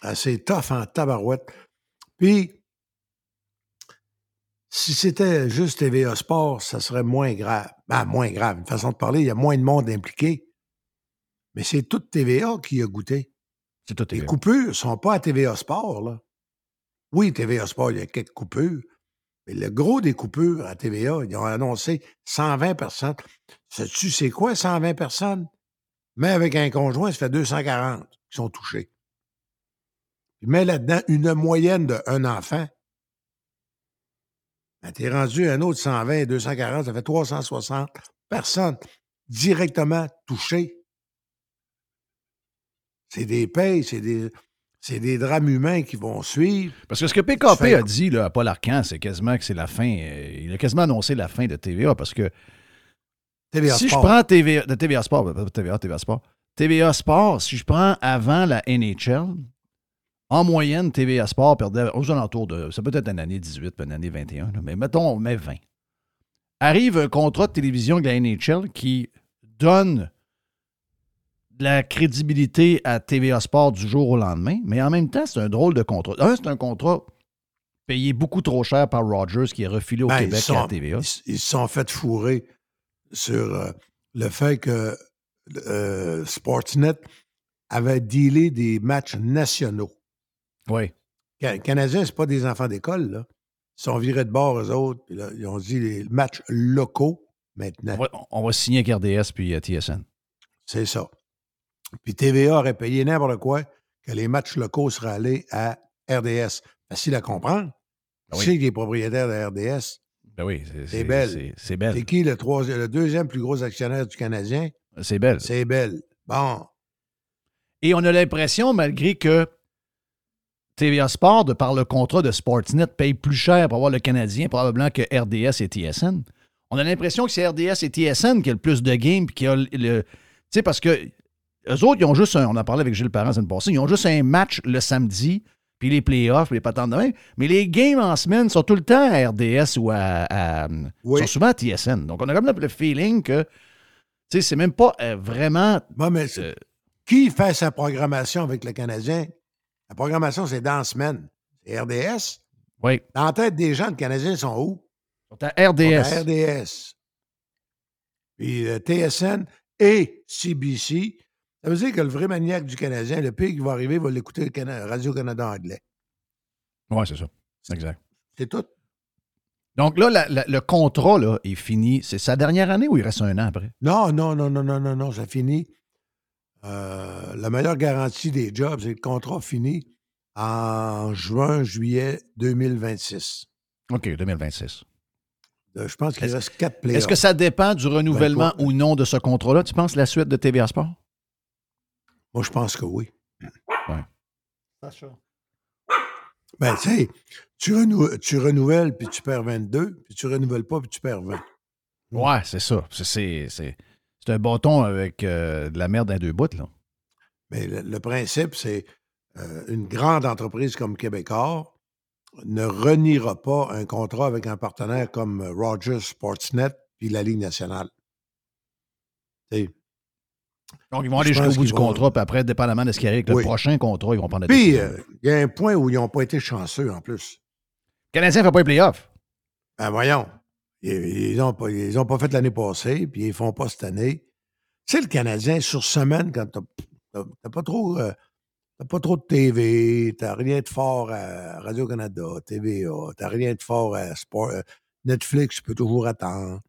assez tough en tabarouette. Puis, si c'était juste TVA Sport, ça serait moins grave. Ben, moins grave. Une façon de parler, il y a moins de monde impliqué. Mais c'est toute TVA qui a goûté. C'est tout Les TVA. coupures ne sont pas à TVA Sport, là. Oui, TVA Sport, il y a quelques coupures. Mais le gros des coupures à TVA, ils ont annoncé 120 personnes. Sais-tu, c'est quoi 120 personnes? Mais avec un conjoint, ça fait 240 qui sont touchés. Puis mets là-dedans une moyenne d'un enfant. Ben, t'es rendu un autre 120, 240, ça fait 360 personnes directement touchées. C'est des payes, c'est des, c'est des drames humains qui vont suivre. Parce que ce que PKP a dit là, à Paul Arcan, c'est quasiment que c'est la fin. euh, il a quasiment annoncé la fin de TVA parce que TVA si Sport. je prends TVA, de TVA Sport, TVA, TVA Sport, TVA Sport, si je prends avant la NHL, en moyenne, TVA Sport perdait aux alentours de. Ça peut être une année 18 puis une année 21, là, mais mettons, on met 20. Arrive un contrat de télévision de la NHL qui donne de la crédibilité à TVA Sport du jour au lendemain, mais en même temps, c'est un drôle de contrat. Un, c'est un contrat payé beaucoup trop cher par Rogers qui est refilé au Ben, Québec sont, et à TVA. ils- se sont fait fourrer sur euh, le fait que euh, Sportsnet avait dealé des matchs nationaux. Oui. Les Canadiens, c'est pas des enfants d'école, là. Ils sont virés de bord, eux autres. Puis là, ils ont dit les matchs locaux maintenant. On va, on va signer avec RDS puis euh, TSN. C'est ça. Puis TVA aurait payé n'importe quoi que les matchs locaux seraient allés à RDS. Facile à comprendre. Ben Tu oui. sais qu'il est propriétaire de RDS. Ben oui, c'est- belle. c'est- belle. C'est qui le, le deuxième plus gros actionnaire du Canadien? C'est belle. C'est Belle. Bon. Et on a l'impression, malgré que TVA Sport, de par le contrat de Sportsnet, paye plus cher pour avoir le Canadien probablement que RDS et TSN. On a l'impression que c'est RDS et TSN qui a le plus de games puis qui a le- tu sais, parce que eux autres, ils ont juste un. On en parlait avec Gilles Parent la semaine passée, ils ont juste un match le samedi, puis les playoffs, puis les patentes de même. Mais les games en semaine sont tout le temps à RDS ou à. à- Oui. sont souvent à TSN. Donc on a comme le, le feeling que. Tu sais, c'est même pas euh, vraiment. Bon, mais euh, qui fait sa programmation avec le Canadien? La programmation, c'est dans la semaine. C'est RDS. oui. Dans la tête des gens, le Canadien sont où? Ils sont à RDS. Sont à RDS. Puis euh, TSN et CBC. Ça veut dire que le vrai maniaque du Canadien, le pire qui va arriver, va l'écouter Cana- Radio-Canada anglais. Oui, c'est ça. Exact. C'est tout. Donc là, la- la- le contrat là, est fini. C'est sa dernière année ou il reste un an après? Non, non, non, non, non, non, non, ça finit. Euh, la meilleure garantie des jobs, c'est que le contrat finit en juin, juillet 2026. OK, 2026. Euh, Je pense qu'il reste quatre playoffs. Est-ce que ça dépend du renouvellement Ben, ou non de ce contrat-là? Tu penses la suite de TVA Sport? Moi, je pense que oui. Ouais. Ben, tu sais, tu, renou- tu renouvelles, puis tu perds 22, puis tu renouvelles pas, puis tu perds 20. Ouais, c'est ça. C'est- C'est c'est- c'est un bâton avec euh, de la merde à deux bouts, là. Mais le, le principe, c'est euh, une grande entreprise comme Québécois ne reniera pas un contrat avec un partenaire comme euh, Rogers Sportsnet puis la Ligue nationale. Tu sais, Donc, ils vont aller jusqu'au bout du vont- contrat, puis après, dépendamment de ce qui arrive avec le prochain contrat, ils vont prendre la Puis, euh, il y a un point où ils n'ont pas été chanceux en plus. Le Canadien ne fait pas les playoffs. Ben voyons. Ils n'ont pas, ils ont pas fait l'année passée, puis ils ne font pas cette année. Tu sais, le Canadien, sur semaine, quand tu n'as pas trop. euh, T'as pas trop de TV, t'as rien de fort à Radio-Canada, TVA, t'as rien de fort à Sport. euh, Netflix, tu peux toujours attendre.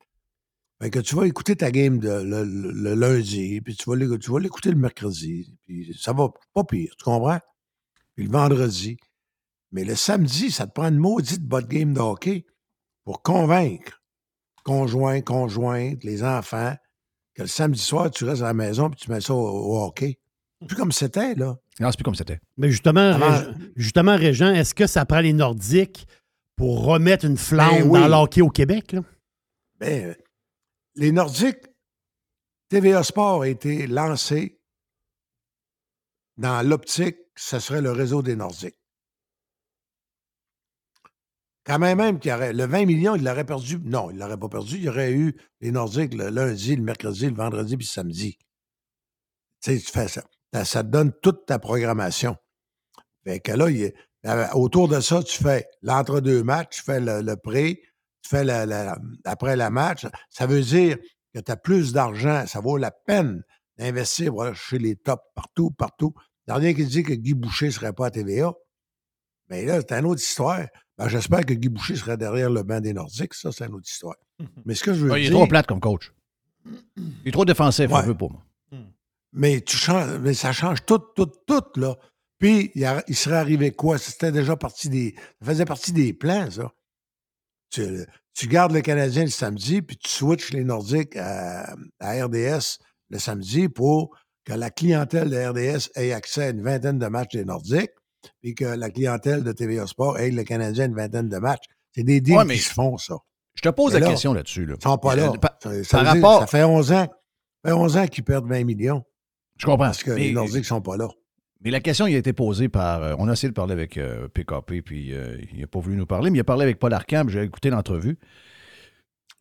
Fait que tu vas écouter ta game de- le, le- le lundi, puis tu vas l'éc- tu vas l'écouter le mercredi, puis ça va pas pire, tu comprends? Puis le vendredi. Mais le samedi, ça te prend une maudite bonne game de hockey pour convaincre conjoint, conjointe, les enfants, que le samedi soir, tu restes à la maison puis tu mets ça au, au hockey. Plus comme c'était, là. Non, c'est plus comme c'était. Mais justement, Rég- justement, Régent, est-ce que ça prend les Nordiques pour remettre une flamme Ben oui. dans l'hockey au Québec? là? Ben, les Nordiques, TVA Sport a été lancé dans l'optique que ce serait le réseau des Nordiques. Quand même, même aurait, le 20 millions, il l'aurait perdu. Non, il ne l'aurait pas perdu. Il aurait eu les Nordiques le lundi, le mercredi, le vendredi puis le samedi. Tu sais, tu fais ça. Ça, te donne toute ta programmation. Fait que là, euh, autour de ça, tu fais l'entre-deux matchs, tu fais le, le pré, fais la- la- après la match. Ça veut dire que tu as plus d'argent. Ça vaut la peine d'investir voilà, chez les tops partout, partout. Il n'y a rien qui dit que Guy Boucher ne serait pas à TVA. Mais là, c'est une autre histoire. Ben, J'espère que Guy Boucher serait derrière le banc des Nordiques. Ça, c'est une autre histoire. Mais ce que je veux Ah, il est dire... trop plate comme coach. Il est trop défensif, un peu pour moi. Mais, tu changes, mais ça change tout, tout, tout, là. Puis, il, a- il serait arrivé quoi? C'était déjà parti des. Ça faisait partie des plans, ça. Tu, tu gardes le Canadien le samedi, puis tu switches les Nordiques à, à RDS le samedi pour que la clientèle de RDS ait accès à une vingtaine de matchs des Nordiques, puis que la clientèle de TVA Sport ait le Canadien une vingtaine de matchs. C'est des deals Ouais, mais- qui se font, ça. Je te pose Mais la là, question là-dessus. Là. Ils sont pas là. Euh, par- ça, ça par veut dire- rapport- ça fait 11 ans. Ça fait 11 ans qu'ils perdent 20 millions. Je comprends. Parce que Mais- les Nordiques sont pas là. Mais la question il a été posée par. euh, on a essayé de parler avec euh, PKP, puis euh, il n'a pas voulu nous parler, mais il a parlé avec Paul Arcand, puis j'ai écouté l'entrevue.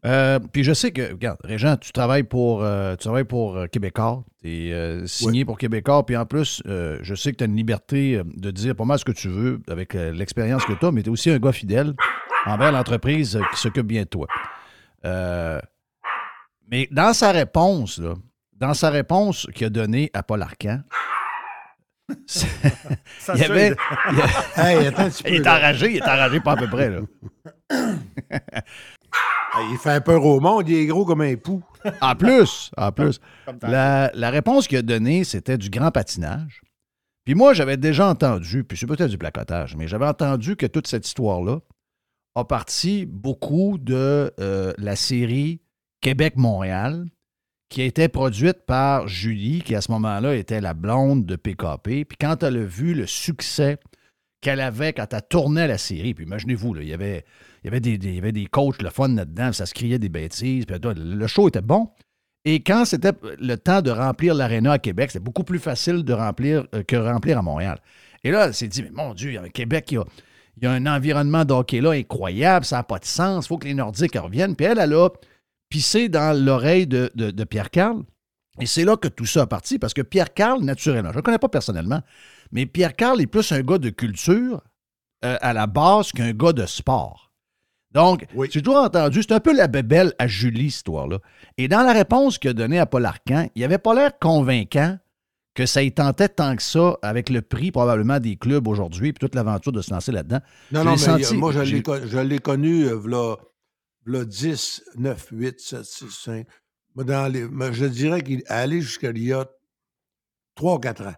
Euh, puis je sais que, regarde, Régent, tu travailles pour, euh, tu travailles pour euh, Québécois. Tu es signé pour Québécois. Puis en plus, euh, je sais que tu as une liberté euh, de dire pas mal ce que tu veux avec euh, l'expérience que tu as, mais tu es aussi un gars fidèle envers l'entreprise euh, qui s'occupe bien de toi. Euh, mais dans sa réponse, là, dans sa réponse qu'il a donnée à Paul Arcan, c'est- Ça il y avait. suit. il y a- Hey, attends un petit peu, il est là. enragé, il est enragé pas à peu près. Là. Il fait peur au monde, il est gros comme un pou. En plus, en plus. La réponse qu'il a donnée, c'était du grand patinage. Puis moi, j'avais déjà entendu, puis c'est peut-être du placotage, mais j'avais entendu que toute cette histoire-là a parti beaucoup de euh, la série Québec-Montréal, qui a été produite par Julie, qui à ce moment-là était la blonde de PKP. Puis quand elle a vu le succès qu'elle avait quand elle tournait la série, puis imaginez-vous, il y avait, y avait des, y avait des coachs, le fun là-dedans, ça se criait des bêtises, puis le show était bon. Et quand c'était le temps de remplir l'aréna à Québec, c'était beaucoup plus facile de remplir euh, que remplir à Montréal. Et là, elle s'est dit, mais mon Dieu, à Québec, il y a, il y a un environnement d'hockey là incroyable, ça n'a pas de sens, il faut que les Nordiques reviennent. Puis elle, elle a pissé dans l'oreille de, de- de Pierre-Carl. Et c'est là que tout ça a parti, parce que Pierre-Carl, naturellement, je ne le connais pas personnellement, mais Pierre-Carl est plus un gars de culture euh, à la base qu'un gars de sport. Donc, j'ai toujours entendu, c'est un peu la bébelle à Julie, cette histoire-là. Et dans la réponse qu'il a donnée à Paul Arcan, il n'avait pas l'air convaincant que ça y tentait tant que ça avec le prix probablement des clubs aujourd'hui, puis toute l'aventure de se lancer là-dedans. Non, Je non, mais senti- euh, moi, je l'ai, connu, euh, v'là 10, 9, 8, 7, 6, 5. Moi, dans les, moi, je dirais qu'il allé jusqu'à il y a 3 ou 4 ans.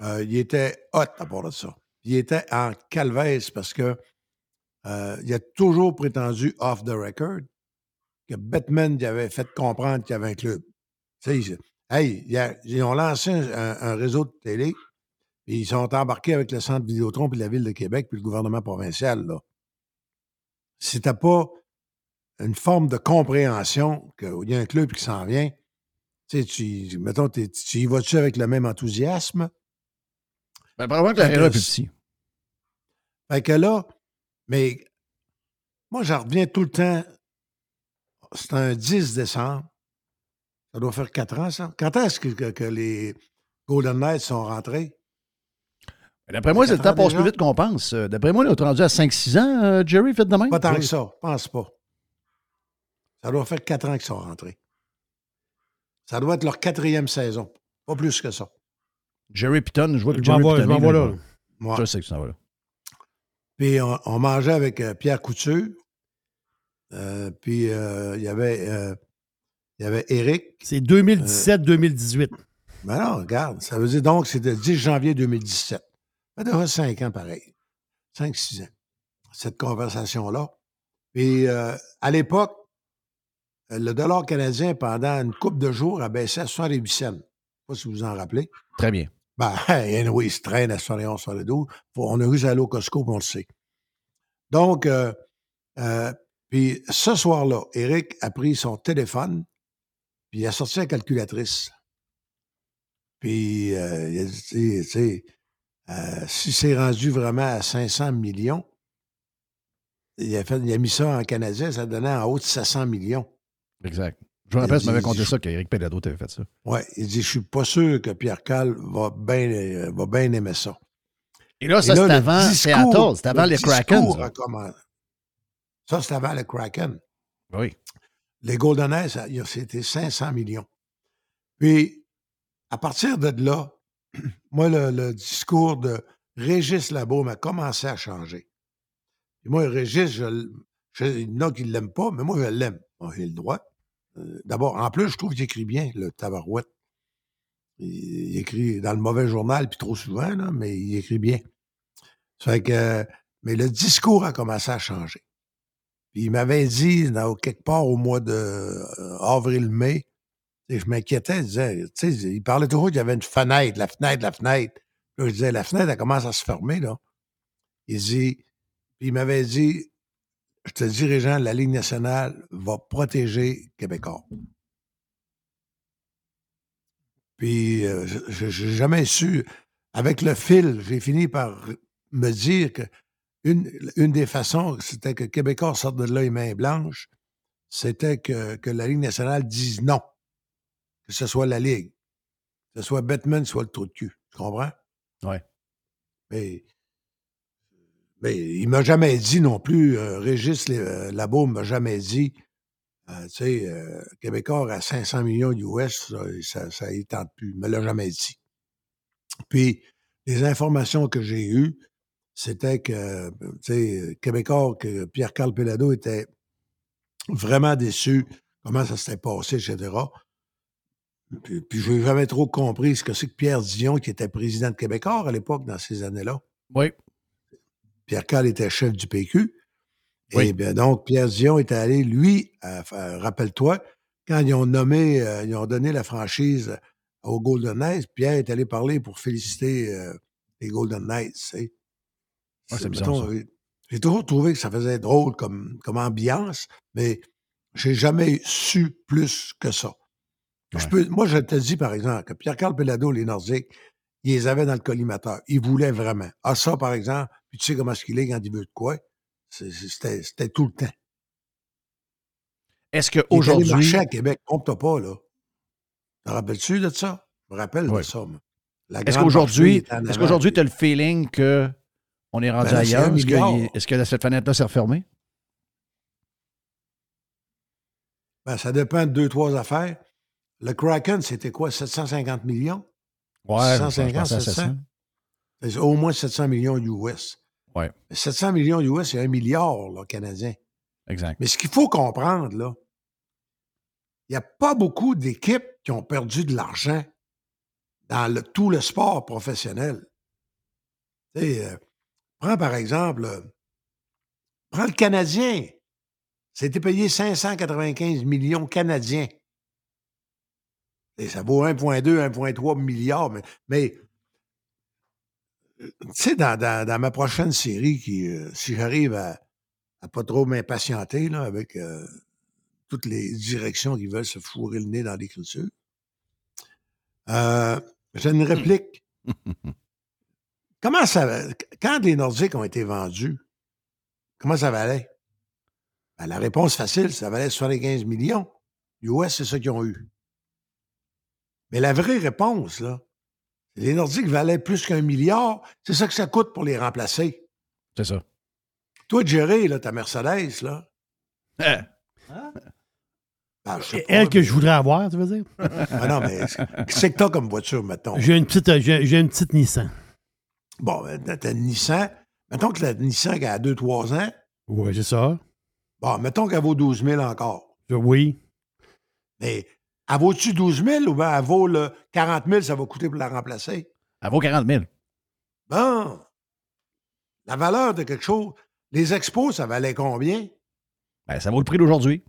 Euh, il était hot à part de ça. Il était en calvaise parce que euh, il a toujours prétendu off the record que Batman avait fait comprendre qu'il y avait un club. Tu sais, il- hey, ils ont lancé un, réseau de télé, puis ils sont embarqués avec le centre Vidéotron, puis la Ville de Québec, puis le gouvernement provincial. T'as pas une forme de compréhension qu'il y a un club qui s'en vient, tu sais, tu, mettons, tu y vas-tu avec le même enthousiasme? Ben, probablement que Fait l'aréna est plus c- petit. Fait que là, mais moi, j'en reviens tout le temps. C'est un 10 décembre. Ça doit faire 4 ans, ça. Quand est-ce que, que- que les Golden Knights sont rentrés? D'après moi, c'est le temps passe plus vite qu'on pense. D'après moi, on est rendu à 5-6 ans, euh, Jerry, fait de même? Pas tant que ça. Pense pas. Ça doit faire 4 ans qu'ils sont rentrés. Ça doit être leur quatrième saison. Pas plus que ça. Jerry Pitton, je vois que Je Jerry vais- je m'en là. Ouais. Je sais que tu t'en vas là. Puis on, on mangeait avec euh, Pierre Couture. Euh, puis euh, il y avait euh, il y avait Eric. C'est 2017-2018. Ben non, regarde, ça veut dire donc que c'est le 10 janvier 2017. Ça devrait 5 ans pareil. 5-6 ans. Cette conversation-là. Puis euh, à l'époque, le dollar canadien, pendant une couple de jours, a baissé à 68 cents. Je ne sais pas si vous vous en rappelez. Très bien. Ben, anyway, il se traîne à 71, 72. Faut- on a eu aller au Costco, on le sait. Donc, euh, euh, puis ce soir-là, Eric a pris son téléphone, puis il a sorti la calculatrice. Puis, euh, il a dit, tu sais, euh, si c'est rendu vraiment à 500 millions, il a, fait, il a mis ça en canadien, ça donnait en haut de 700 millions. Exact. Je me rappelle, tu m'avais conté ça qu'Éric Pédado t'avait fait ça. Ouais, il dit, je suis pas sûr que Pierre Cal va bien euh, va bien aimer ça. Et là, ça, Et c'est le avant Seattle, c'est avant le les Kraken. ça. c'est avant les Kraken. Oui. Les Golden a- c'était 500 millions. Puis, à partir de là, moi, le, le discours de Régis Labaume a commencé à changer. Puis moi, Régis, je, je, il y en a qui ne l'aiment pas, mais moi, je l'aime. J'ai le droit. Euh, D'abord, en plus, je trouve qu'il écrit bien, le tabarouette. Il, écrit dans le mauvais journal, puis trop souvent, là, mais il écrit bien. Que, mais le discours a commencé à changer. Puis il m'avait dit, quelque part au mois de euh, avril-mai, je m'inquiétais, disait, tu sais, il parlait toujours qu'il y avait une fenêtre, la fenêtre, la fenêtre. Là, je disais, la fenêtre, elle commence à se fermer, là. Il dit, puis il m'avait dit, je te dis, Régent, la Ligue nationale va protéger Québécois. Puis, euh, je n'ai jamais su. Avec le fil, j'ai fini par me dire que une, une des façons, c'était que Québécois sortent de là les mains blanches. c'était que, que la Ligue nationale dise non. Que ce soit la Ligue. Que ce soit Batman, soit le trou de cul. Tu comprends? Ouais. Mais, mais il m'a jamais dit non plus, euh, Régis euh, Labo m'a jamais dit, euh, tu sais, euh, Québécois à 500 millions US, ça, ça, ça y tente plus. Il me l'a jamais dit. Puis, les informations que j'ai eues, c'était que, tu sais, Québécois, que Pierre-Carl Pelado était vraiment déçu comment ça s'était passé, etc. Puis, puis je n'ai jamais trop compris ce que c'est que Pierre Dion, qui était président de Québécois à l'époque, dans ces années-là. Oui. Pierre Carl était chef du PQ. Oui. Et bien donc, Pierre Dion est allé, lui, à- rappelle-toi, quand ils ont nommé, euh, ils ont donné la franchise aux Golden Knights, Pierre est allé parler pour féliciter euh, les Golden Knights. Ouais, c'est euh, J'ai toujours trouvé que ça faisait drôle comme, comme ambiance, mais j'ai jamais su plus que ça. Je peux, moi, je te dis, par exemple, que Pierre-Carl Pelado, les Nordiques, ils les avaient dans le collimateur. Ils voulaient vraiment. Ah, ça, par exemple, puis tu sais comment est-ce qu'il est quand il veut de quoi? C'était tout le temps. Est-ce Il qu'aujourd'hui. marcher à Québec, compte pas, là. Te rappelles-tu de ça? Je me rappelle de ça, moi. Est-ce qu'aujourd'hui, marché est-ce qu'aujourd'hui, tu as le feeling que on est rendu Ben ailleurs? que, il- est-ce que cette fenêtre-là s'est refermée? Ben, ça dépend de deux, trois affaires. Le Kraken, c'était quoi? 750 millions? Ouais, je 650, pensais à 700? 700. C'est au moins 700 millions US. Ouais. Mais 700 millions US, c'est un milliard là, canadien. Exact. Mais ce qu'il faut comprendre, là, il n'y a pas beaucoup d'équipes qui ont perdu de l'argent dans le- tout le sport professionnel. Euh, prends par exemple, euh, prends le Canadien. C'était payé 595 millions canadiens. Et ça vaut 1,2, 1,3 milliards. Mais, mais, euh, tu sais, dans, dans- dans ma prochaine série, qui, euh, si j'arrive à, à pas trop m'impatienter là, avec euh, toutes les directions qui veulent se fourrer le nez dans l'écriture, euh, j'ai une réplique. comment ça Quand les Nordiques ont été vendus, comment ça valait? Ben, la réponse facile, ça valait 75 millions. US, c'est ça qu'ils ont eu. Mais la vraie réponse, là, les Nordiques valaient plus qu'un milliard. C'est ça que ça coûte pour les remplacer. C'est ça. Toi, Jerry, là, ta Mercedes, là. Hein? Ben, pas, Elle que je voudrais avoir, tu veux dire? Ah non, mais qu'est-ce que t'as comme voiture, mettons? J'ai une petite, euh, j'ai une petite Nissan. Bon, ben, t'as une Nissan. Mettons que la Nissan qui a 2-3 ans, Oui, c'est ça. bon, mettons qu'elle vaut 12 000 encore. Oui. Mais elle vaut-tu 12 000 ou bien elle vaut le 40 000, ça va coûter pour la remplacer? Elle vaut 40 000. Bon. La valeur de quelque chose. Les expos, ça valait combien? Ben, ça vaut le prix d'aujourd'hui.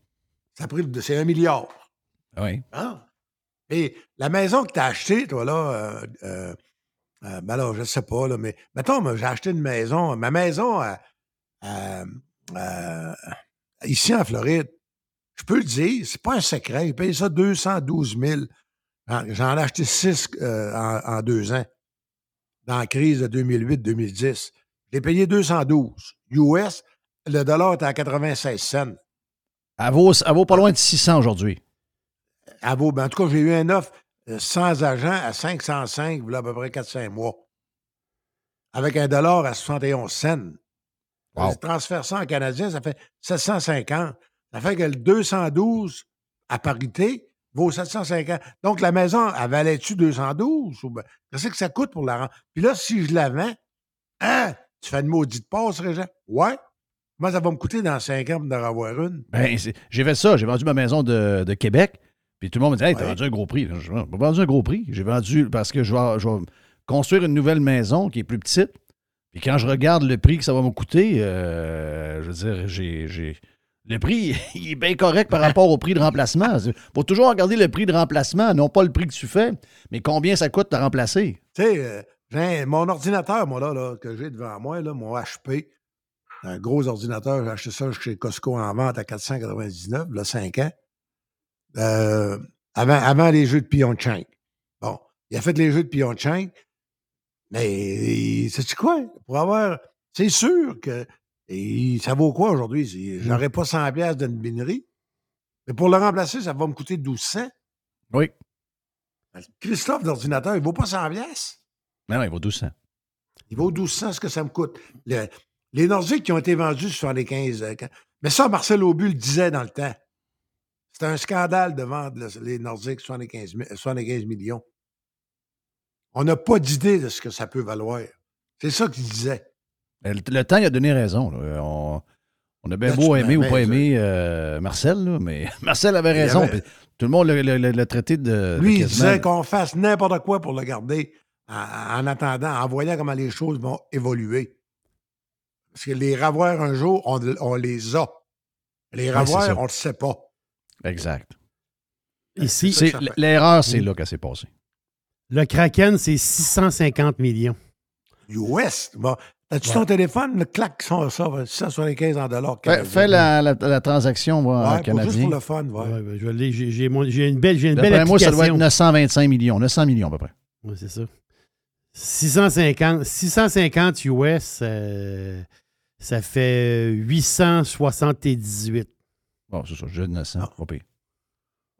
Ça a pris le- c'est un milliard. Oui. Ah. Et la maison que tu as achetée, toi, là, euh, euh, euh, ben je sais pas, là, mais mettons, j'ai acheté une maison. Ma maison ici en Floride, je peux le dire, c'est pas un secret. Ils payent ça 212 000. J'en ai acheté six euh, en, en deux ans, dans la crise de 2008-2010. Je l'ai payé 212. US, le dollar était à 96 cents. Elle vaut, elle vaut pas loin de 600 aujourd'hui. Elle vaut, ben, en tout cas, j'ai eu un offre euh, sans agent à 505, voilà à peu près 4-5 mois. Avec un dollar à 71 cents. Wow. Je transfère ça en canadien, ça fait 750. Ça fait que le 212 à parité vaut 750. Donc, la maison, elle valait-tu 212? Ou ben, qu'est-ce que ça coûte pour la rendre? Puis là, si je la vends, hein, tu fais une maudite passe, Régent? Ouais. Moi, ça va me coûter dans 5 ans pour en avoir une. Ben, j'ai fait ça. J'ai vendu ma maison de, de Québec. Puis tout le monde me dit Hey, t'as Ouais. vendu un gros prix. Pas vendu un gros prix. J'ai vendu parce que je vais, je vais construire une nouvelle maison qui est plus petite. Puis quand je regarde le prix que ça va me coûter, euh, je veux dire, j'ai. Le prix, il est bien correct par rapport au prix de remplacement. Il faut toujours regarder le prix de remplacement, non pas le prix que tu fais, mais combien ça coûte de remplacer. Tu sais, euh, mon ordinateur, moi, là, là, que j'ai devant moi, là, mon HP, un gros ordinateur, j'ai acheté ça chez Costco en vente à 499, là, 5 ans. Euh, avant, avant les jeux de Pyeongchang. Bon, il a fait les jeux de Pyeongchang, mais sais-tu quoi? Pour avoir. C'est sûr que. Et ça vaut quoi aujourd'hui? C'est- J'aurais pas 100 pièces d'une binerie. Mais pour le remplacer, ça va me coûter 1200. Oui. Christophe d'ordinateur, il vaut pas 100 pièces. Mais non, il vaut 1200. Il vaut 1200 ce que ça me coûte. Le- les Nordiques qui ont été vendus sur les 15. euh, quand- Mais ça, Marcel Aubu le disait dans le temps. C'était un scandale de vendre le- les Nordiques 75, mi- 75 millions. On n'a pas d'idée de ce que ça peut valoir. C'est ça qu'il disait. Mais Le, le temps, il a donné raison. là. On, on a bien Là, beau aimer ou m'amènes, pas ça. aimer euh, Marcel, là, mais Marcel avait raison. avait- Tout le monde l'a- traité de. de Lui, il disait qu'on fasse n'importe quoi pour le garder en, en attendant, en voyant comment les choses vont évoluer. Parce que les ravoirs, un jour, on, on les a. Les Ouais, ravoirs, ça. on ne le sait pas. Exact. Ici. L'erreur, c'est là qu'elle s'est passée. le Kraken, c'est 650 millions. US. Bon, As-tu Ouais. ton téléphone? Le clac, ça, ça, 675 en dollars. Fais, la, la- la transaction moi, Ouais, pour- canadien. juste pour le fun, ouais. Ouais, ben, j'ai, une belle, j'ai une belle D'après moi, ça application. doit être 925 millions. 900 millions à peu près. Ouais, c'est ça. 650, 650 US, euh, ça fait 878. Bon, c'est ça, j'ai 900. Ah. Pas pire.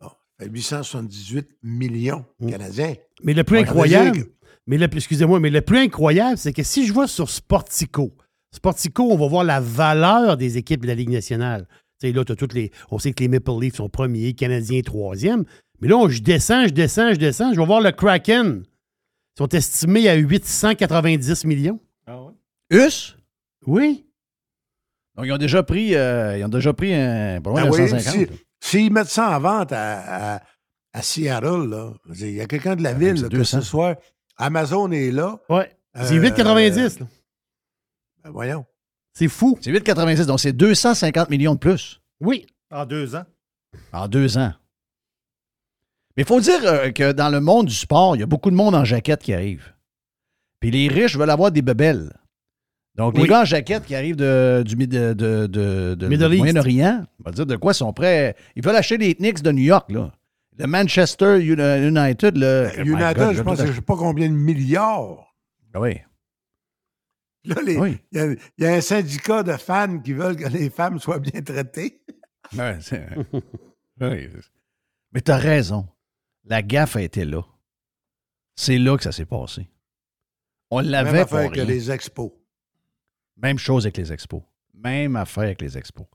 Bon, ça fait 878 millions canadiens. Mais le plus incroyable, mais le, excusez-moi, mais le plus incroyable, c'est que si je vois sur Sportico, Sportico, on va voir la valeur des équipes de la Ligue nationale. Tu sais, là, t'as toutes les, on sait que les Maple Leafs sont premiers, Canadiens troisième. Mais là, on- je descends, je descends, je descends. Je vais voir le Kraken. Ils sont estimés à 890 millions. US? Oui. Donc, ils ont déjà pris, euh, ils ont déjà pris un, pas loin Ah de oui, 150. si- S'ils mettent ça en vente à, à- à Seattle, il y a quelqu'un de la ville, là, que 200. ce soit Amazon est là. Ouais. C'est Euh, 8,90. là. Ben voyons. C'est fou. C'est 8,86, donc c'est 250 millions de plus Oui. En deux ans. en deux ans. Mais il faut dire euh, que dans le monde du sport, il y a beaucoup de monde en jaquette qui arrive. Puis les riches veulent avoir des bebelles. Donc, les gars en jaquette qui arrivent de, du de, de. Moyen-Orient, on va dire de quoi ils sont prêts. Ils veulent acheter les Knicks de New York, là. Le Manchester Uni- United, là. Oh my United, God, je pense que je ne sais pas combien de milliards. Ah Oui. Là, Oui. il, y a, il y a un syndicat de fans qui veulent que les femmes soient bien traitées. Ouais, oui. Mais tu as raison. La gaffe a été là. C'est là que ça s'est passé. On Même l'avait pour affaire que rien. les expos. Même chose avec les expos. Même affaire avec les expos.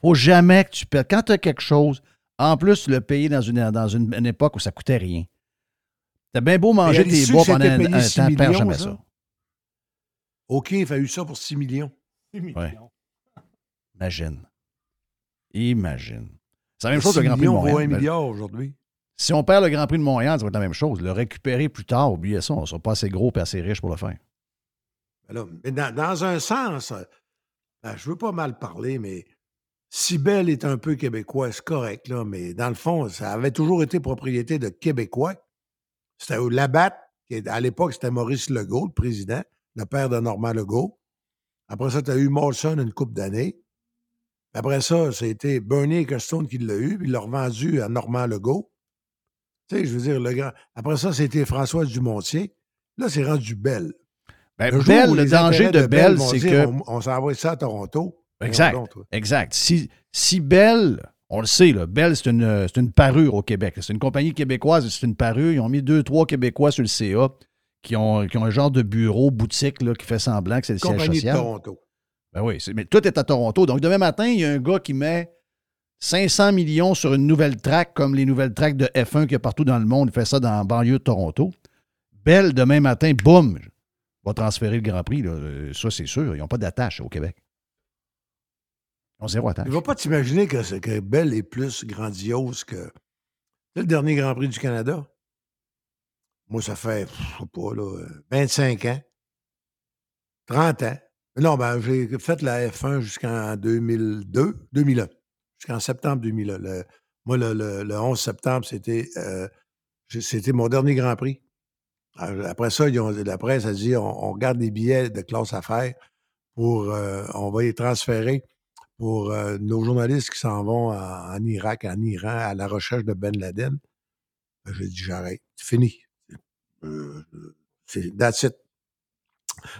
faut jamais que tu perdes. Quand tu as quelque chose, en plus, tu l'as payé dans une, dans une, une époque où ça coûtait rien. T'as bien beau manger tes bois pendant un, un 6 temps, perds jamais ça? ça. OK, il a eu ça pour 6 millions. Ouais. Imagine. Imagine. C'est la même 6 chose que le Grand Prix de millions vaut Montréal. milliard aujourd'hui. Si on perd le Grand Prix de Montréal, ça va être la même chose. Le récupérer plus tard, oubliez ça, on ne sera pas assez gros et assez riche pour le faire. Ben là, mais dans, dans un sens, euh, ben, je veux pas mal parler, mais Cibel est un peu québécois, c'est correct, là, mais dans le fond, ça avait toujours été propriété de Québécois. C'était Labatt, qui à l'époque, c'était Maurice Legault, le président, le père de Normand Legault. Après ça, tu as eu Molson une couple d'années. Après ça, c'était Bernie Ecclestone qui l'a eu, puis il l'a revendu à Normand Legault. Tu sais, je veux dire, le grand. Après ça, c'était François Dumontier. Là, c'est rendu Belle. Ben, Le Bell, le danger intérêts de Bell, c'est dire, que. On, on s'envoie ça à Toronto. Exact. Exact. Si, si Bell, on le sait, là, Bell, c'est une, une parure au Québec. C'est une compagnie québécoise, c'est une parure. Ils ont mis deux, trois Québécois sur le CA qui ont, qui ont un genre de bureau, boutique là, qui fait semblant que c'est le siège Compagnie de social. Toronto. Ben oui, mais tout est à Toronto. Donc, demain matin, il y a un gars qui met 500 millions sur une nouvelle track, comme les nouvelles tracks de F1 qu'il y a partout dans le monde. Il fait ça dans la banlieue de Toronto. Bell, demain matin, boum, va transférer le Grand Prix. là. Euh, Ça, c'est sûr. Ils n'ont pas d'attache au Québec. Ils ne va pas t'imaginer que, que Bell est plus grandiose que. Le dernier Grand Prix du Canada. Moi, ça fait, pff, je sais pas, là, euh, 25 ans. 30 ans. Non, ben, j'ai fait la F1 jusqu'en 2002, 2001. Jusqu'en septembre 2001. Le- moi, le, le- le 11 septembre, c'était euh, c'était mon dernier Grand Prix. Après ça, la presse a dit on, regarde des billets de classe affaires pour. euh, on va les transférer pour euh, nos journalistes qui s'en vont en, en Irak, en Iran, à la recherche de Ben Laden. Ben, J'ai dit j'arrête. C'est fini. Euh, c'est that's it.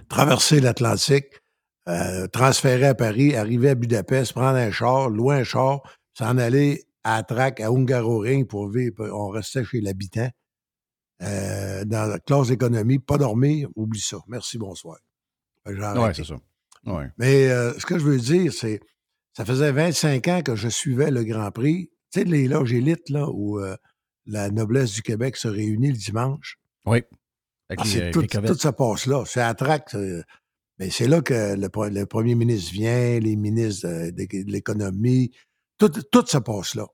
Traverser l'Atlantique, euh, transférer à Paris, arriver à Budapest, prendre un char, louer un char, s'en aller à Trac, à Hungaroring pour vivre. On restait chez l'habitant. Euh, dans la classe d'économie, pas dormir, oublie ça. Merci, bonsoir. J'ai Oui, c'est ça. Ouais. Mais euh, ce que je veux dire, c'est ça faisait 25 ans que je suivais le Grand Prix. Tu sais, les loges élites, là, où euh, la noblesse du Québec se réunit le dimanche. Oui. Ah, les- c'est avec tout, tout se passe là. C'est à Trac. c'est- Mais c'est là que le, pre- le premier ministre vient, les ministres de, de- de l'économie. Tout, tout se passe là.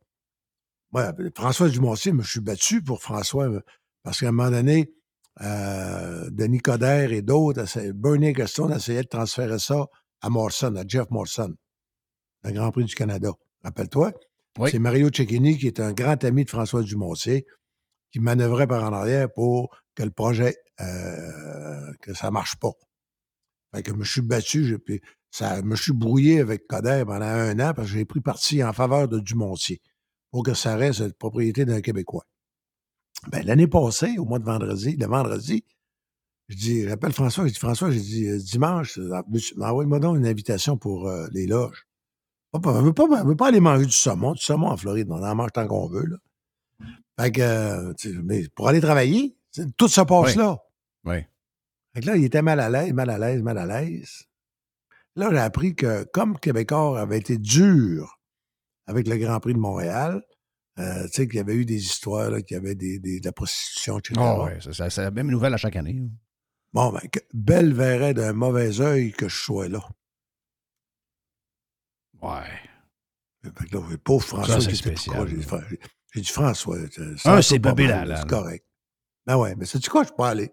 François Dumontier, je me suis battu pour François euh, parce qu'à un moment donné, euh, Denis Coderre et d'autres, essayaient- Bernie Gaston essayait de transférer ça à Morrison, à Jeff Morrison, le Grand Prix du Canada. Rappelle-toi? Oui. C'est Mario Cecchini, qui est un grand ami de François Dumontier, qui manœuvrait par en arrière pour que le projet, euh, que ça marche pas. Fait que je me suis battu, j'ai- puis ça, je me suis brouillé avec Coder pendant un an parce que j'ai pris parti en faveur de Dumontier pour que ça reste la propriété d'un Québécois. Ben, l'année passée, au mois de vendredi, le vendredi, je dis, j'appelle François, je dis, François, j'ai dit, euh, dimanche, euh, envoie-moi donc une invitation pour euh, les loges. On ne veut pas, on veut pas aller manger du saumon, du saumon en Floride, on en mange tant qu'on veut, là. Fait que, euh, mais pour aller travailler, tout se passe Oui. là. Oui. Fait que là, il était mal à l'aise, mal à l'aise, mal à l'aise. Là, j'ai appris que, comme Québécois avait été dur avec le Grand Prix de Montréal, euh, tu sais, qu'il y avait eu des histoires, là, qu'il y avait des, des- de la prostitution, etc. Ah ouais, c'est la même nouvelle à chaque année. Bon, ben, que Belle verrait d'un mauvais œil que je sois là. Ouais. Fait que là, pauvre François, c'est spécial, croche. J'ai dit, Fra- j'ai- j'ai dit, François, Ah, c'est Bobby Lalanne. C'est correct. Ben ouais, mais sais-tu quoi, je peux pas aller.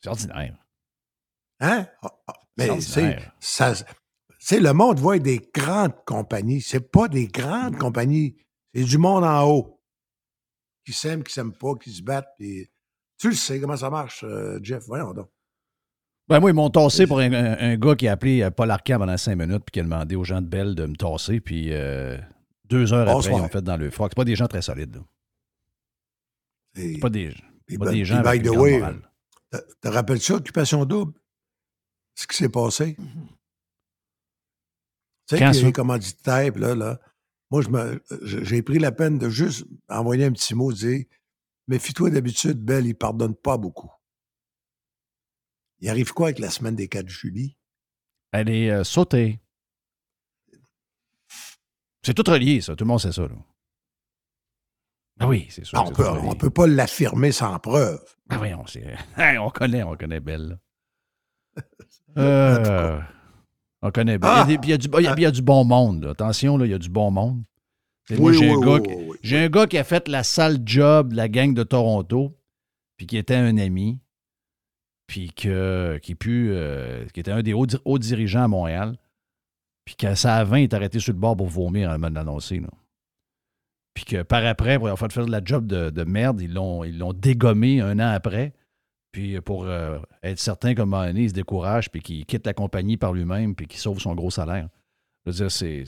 C'est ordinaire. Hein? Ah, ah, C'est Mais c'est ordinaire. ça. C'est le monde voit des grandes compagnies. C'est pas des grandes compagnies. C'est du monde en haut. Qui s'aiment, qui s'aiment pas, qui se battent. puis Tu le sais comment ça marche, euh, Jeff. Voyons donc. Ben moi, ils m'ont tassé pour un, un- un gars qui a appelé euh, Paul Arcand pendant cinq minutes puis qui a demandé aux gens de Belle de me tasser. Puis euh, deux heures après, Bonsoir. ils ont fait dans le froc. C'est pas des gens très solides. là. C'est pas des, pas ben- des gens avec by une the way, morale. te- te rappelles-tu Occupation Double? Ce qui s'est passé? Tu sais ça? commanditaires, puis là, là, moi, je me- je- j'ai pris la peine de juste envoyer un petit mot, dire Méfie-toi d'habitude, Belle, il pardonne pas beaucoup. Il arrive quoi avec la semaine des 4 juillet? Elle est euh, sautée. C'est tout relié, ça. Tout le monde sait ça. Là. Ah oui, c'est sûr. Ah, on c'est peut, pas l'affirmer sans preuve. Ah oui, on, sait. On connaît, on connaît Belle. Euh, on connaît Belle. Ah! Il y a puis il y a du- il y a- il y a du bon monde. là. Attention, là, il y a du bon monde. Oui, j'ai oui, un, gars oui, j'ai un gars qui a fait la sale job de la gang de Toronto, puis qui était un ami, puis que, qui, euh, qui était un des hauts, hauts dirigeants à Montréal, puis qu'à à 20, il est arrêté sur le bord pour vomir avant de l'annoncer. Puis que par après, pour avoir fait de la job de, de merde, ils l'ont, dégommé un an après. Puis pour euh, être certain qu'à un moment donné, il se décourage, puis qu'il quitte la compagnie par lui-même, puis qu'il sauve son gros salaire. Je veux c'est.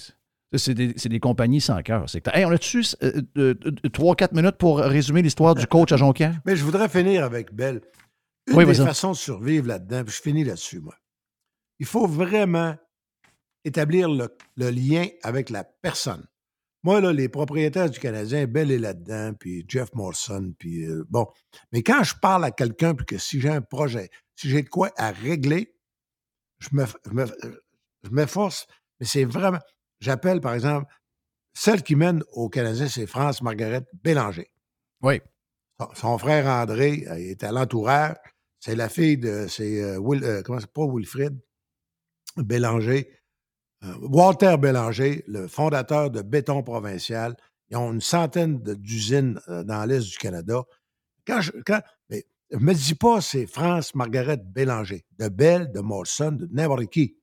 Des, compagnies sans cœur. Hey, on a-tu 3-4 minutes pour résumer l'histoire du coach à Jonquière? Mais je voudrais finir avec Belle. Une Oui, des vas-y. façons de survivre là-dedans, puis je finis là-dessus, moi. Il faut vraiment établir le, le lien avec la personne. Moi, là, les propriétaires du Canadien, Belle est là-dedans, puis Jeff Morrison, puis euh, bon. Mais quand je parle à quelqu'un, puis que si j'ai un projet, si j'ai de quoi à régler, je me- je me- je m'efforce, mais c'est vraiment. J'appelle, par exemple, celle qui mène au Canadien, c'est France Margaret Bélanger. Oui. Son, son frère André euh, est à l'entourage. C'est la fille de. C'est euh, Will, euh, comment c'est pas Wilfrid Bélanger. Euh, Walter Bélanger, le fondateur de Béton Provincial. Ils ont une centaine d'usines dans l'Est du Canada. Quand je. Quand, mais, me dis pas c'est France Margaret Bélanger. De Belle, de Molson, de n'importe qui.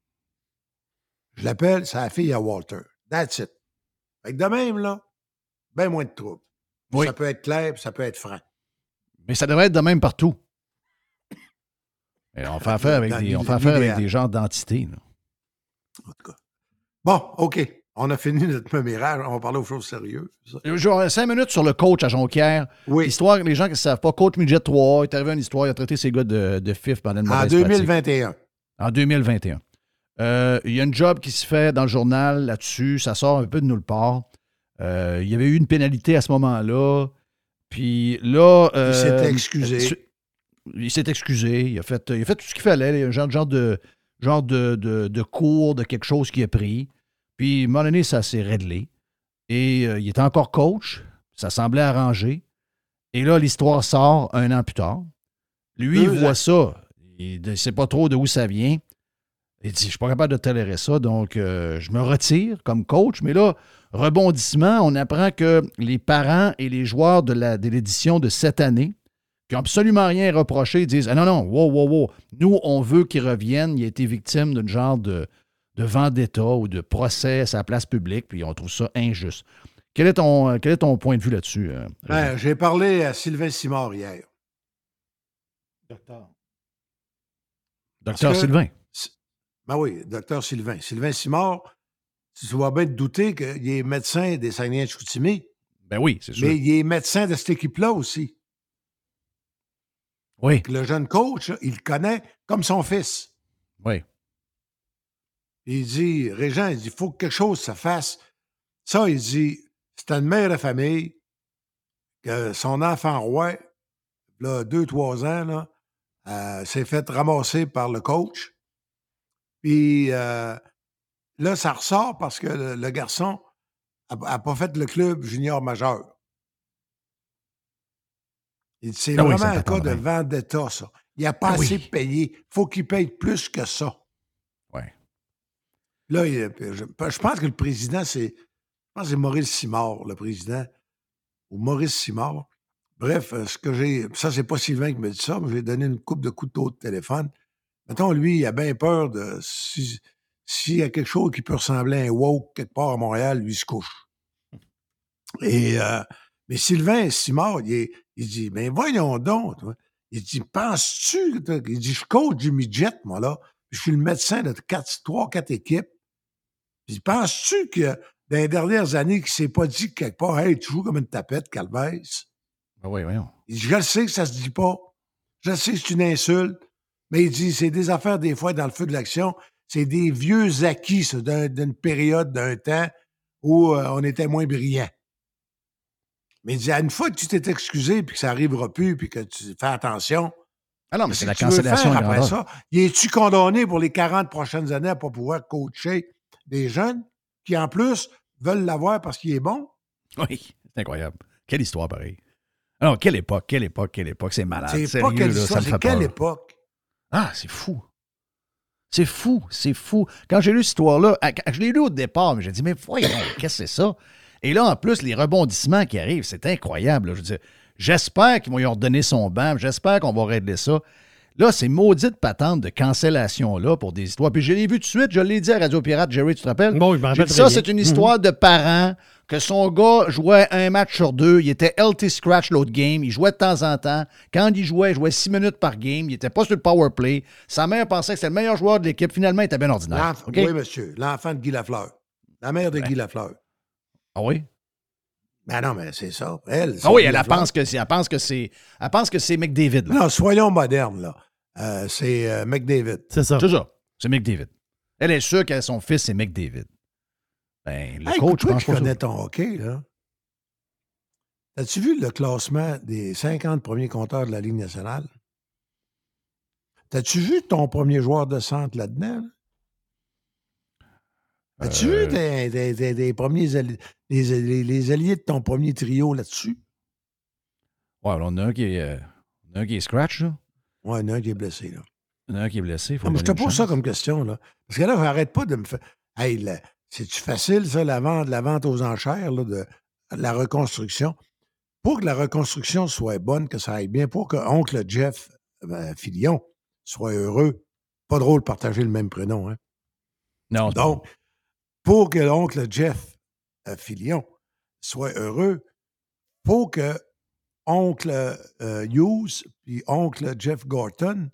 Je l'appelle, la fille à Walter. That's it. Fait que de même, là, ben moins de troubles. Oui. Ça peut être clair, ça peut être franc. Mais ça devrait être de même partout. Et on fait affaire avec, des, on fait affaire avec l'idéal. des genres d'entités. En tout cas. Bon, OK. On a fini notre mémérage. On va parler aux choses sérieuses. ça. Genre, cinq minutes sur le coach à Jonquière. Oui. Histoire, les gens qui ne savent pas, coach midget 3, il est arrivé une histoire, il a traité ses gars de, de fif pendant une En mauvaise pratique. 2021. En 2021. Euh, il y a une job qui se fait dans le journal là-dessus, ça sort un peu de nulle part. Euh, il y avait eu une pénalité à ce moment-là. Puis là. Il s'est euh, excusé. Il s'est excusé. Il a fait, il a fait tout ce qu'il fallait. Il y a un genre, genre de genre de, de, de cours de quelque chose qu'il a pris. Puis, à un moment donné, ça s'est réglé. Et euh, il était encore coach. Ça semblait arrangé. Et là, l'histoire sort un an plus tard. Lui, il voit ans. ça. Il ne sait pas trop d'où ça vient. Il dit, je suis pas capable de tolérer ça, donc euh, je me retire comme coach. Mais là, rebondissement, on apprend que les parents et les joueurs de la- de l'édition de cette année, qui n'ont absolument rien reproché, disent, ah non, non, wow, wow, wow, nous, on veut qu'il revienne. Il a été victime d'un genre de, de vendetta ou de procès à sa place publique, puis on trouve ça injuste. Quel est ton, euh, quel est ton point de vue là-dessus? euh, Ben? J'ai parlé à Sylvain Simard hier. Docteur que- Sylvain. Ben oui, docteur Sylvain. Sylvain Simard, tu vas bien te douter qu'il est médecin des Saguenay de Chicoutimi, Ben oui, c'est sûr. mais il est médecin de cette équipe-là aussi. Oui, Le jeune coach, il le connaît comme son fils. oui. Il dit, Régent, il dit, il faut que quelque chose se fasse. Ça, il dit, c'est une mère de famille que son enfant roi, là, deux, trois ans, là, euh, s'est fait ramasser par le coach. Puis euh, là, ça ressort parce que le, le garçon n'a pas fait le club junior majeur. C'est Ah oui, vraiment un cas de vendetta, ça. Il n'a pas Ah oui. assez payé. Il faut qu'il paye plus que ça. Ouais. Là, il- je, je pense que le président, c'est. Je pense que c'est Maurice Simard, le président. Ou Maurice Simard. Bref, euh, ce que j'ai. Ça, c'est pas Sylvain qui me dit ça, mais j'ai donné une coupe de couteau de téléphone. Mettons, lui, il a bien peur de. si- S'il y a quelque chose qui peut ressembler à un woke quelque part à Montréal, lui, il se couche. Et. euh, mais Sylvain Simard, il, est- il dit Mais voyons donc. toi. Il dit Penses-tu Il dit Je coach du midget, moi, là. Je suis le médecin de quatre, trois, quatre équipes. Puis penses-tu que dans les dernières années, qu'il s'est pas dit quelque part, hey, tu joues comme une tapette, Calvès? Ben oui, voyons. Il dit, je le sais que ça se dit pas. Je sais que c'est une insulte. Mais il dit, c'est des affaires, des fois, dans le feu de l'action. C'est des vieux acquis, ça, d'une période, d'un temps où euh, on était moins brillants. Mais il dit, à une fois que tu t'es excusé, puis que ça arrivera plus, puis que tu fais attention. Ah non, mais c'est la que cancellation faire après ça? Es-tu condamné pour les 40 prochaines années à pas pouvoir coacher des jeunes qui, en plus, veulent l'avoir parce qu'il est bon? Oui, c'est incroyable. Quelle histoire, pareil. Ah Non, quelle époque, quelle époque, quelle époque. C'est malade. C'est Sérieux, pas quelle histoire, c'est quelle peur. époque? Ah, c'est fou. C'est fou, c'est fou. Quand j'ai lu cette histoire-là, ah, je l'ai lu au départ, mais j'ai dit, mais voyons, qu'est-ce que c'est ça? Et là, en plus, les rebondissements qui arrivent, c'est incroyable. là. Je veux dire, j'espère qu'ils vont lui redonner son banc, j'espère qu'on va régler ça. Là, ces maudites patentes de cancellation-là pour des histoires. Puis je l'ai vu tout de suite, je l'ai dit à Radio Pirate, Jerry, tu te rappelles? Bon, je rappelle dit, ça, c'est une histoire de parents que son gars jouait un match sur deux. Il était LT Scratch l'autre game. Il jouait de temps en temps. Quand il jouait, il jouait six minutes par game. Il n'était pas sur le power play. Sa mère pensait que c'était le meilleur joueur de l'équipe. Finalement, il était bien ordinaire. Oui, monsieur. L'enfant de Guy Lafleur. La mère de Guy Lafleur. Ah oui? Ben non, mais c'est ça. Elle. c'est Ah oui, elle, elle pense que c'est, elle pense que c'est, elle pense que c'est McDavid. là. Non, soyons modernes, là. Euh, c'est euh, McDavid. C'est ça. C'est ça. C'est McDavid. Elle est sûre que son fils, c'est McDavid. Ben, le Hey, coach, écoute, je pense ça. connais ton hockey, là. As-tu vu le classement des 50 premiers compteurs de la Ligue nationale? T'as-tu vu ton premier joueur de centre là-dedans? là? As-tu Euh. vu des, des- des- des premiers alli- les, les- les alliés de ton premier trio là-dessus? Ouais, on a un qui est, euh, on a un qui est scratch, là. Ouais, il y en a un qui est blessé, là. Il y en a un qui est blessé. Faut Non, mais lui je te pose ça comme question, là. Parce que là, j'arrête pas de me faire. Hey, c'est-tu facile, ça, la vente, la vente aux enchères, là, de, de la reconstruction? Pour que la reconstruction soit bonne, que ça aille bien, pour que oncle Jeff euh, Filion soit heureux, pas drôle de partager le même prénom, hein? Non, Donc, pour que l'oncle Jeff euh, Filion soit heureux, faut que oncle euh, Hughes puis oncle Jeff Gorton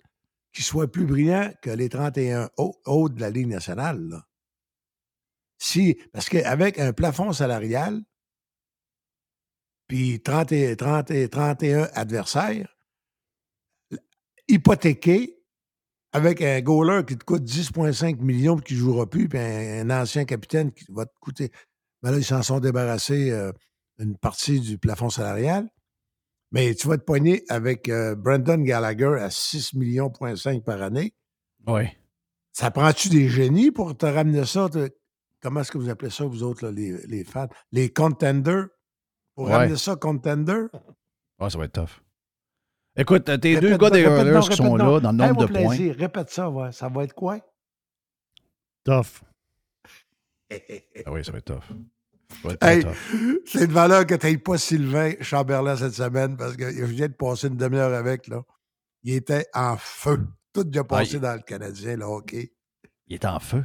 qui soient plus brillants que les 31 hauts de la Ligue nationale. Si, parce qu'avec un plafond salarial, puis 30 et- 30 et 31 adversaires, hypothéqués, avec un goaler qui te coûte 10,5 millions et qui ne jouera plus, puis un, un ancien capitaine qui va te coûter. Mais là, ils s'en sont débarrassés euh, une partie du plafond salarial. Mais tu vas te poigner avec euh, Brandon Gallagher à 6 millions point 5 par année. Oui. Ça prend-tu des génies pour te ramener ça? te- Comment est-ce que vous appelez ça, vous autres, là, les, les fans? Les contenders? Pour Ouais. ramener ça contender? Ah, ça va être tough. Écoute, tes deux gars des Oilers qui sont là dans le nombre Hey, de points. Répète ça, ouais. ça va être quoi? Tough. Ah oui, ça va être tough. Hey, c'est de valeur que tu pas Sylvain Chamberlain cette semaine parce que je viens de passer une demi-heure avec. Là. Il était en feu. Tout déjà passé Ah, dans le Canadien, le hockey. Il est en feu.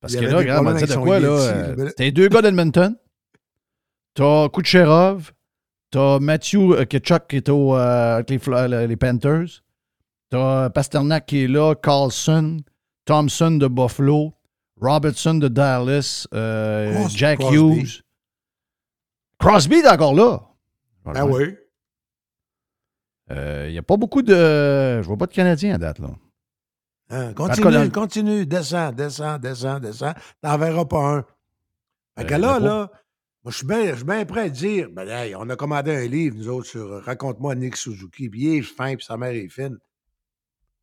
Parce Il que là, regarde, on va dire de quoi, là. Yeti, euh, deux gars d'Edmonton. T'as Kucherov. T'as Matthew euh, Kitchuk qui est au, euh, avec les, euh, Panthers. T'as Pasternak qui est là. Carlson. Thompson de Buffalo. Robertson de Dallas. euh, Jack Crosby. Hughes. Crosby est encore là. Ben oui. Il n'y a pas beaucoup de. Je vois pas de Canadiens à date, là. Hein, continue, continue. Descends, descends, descends, descends. T'en verras pas un. Fait que là, là, moi, je suis bien prêt à dire, ben, hey, on a commandé un livre, nous autres, sur euh, Raconte-moi Nick Suzuki, puis il est fin, puis sa mère est fine.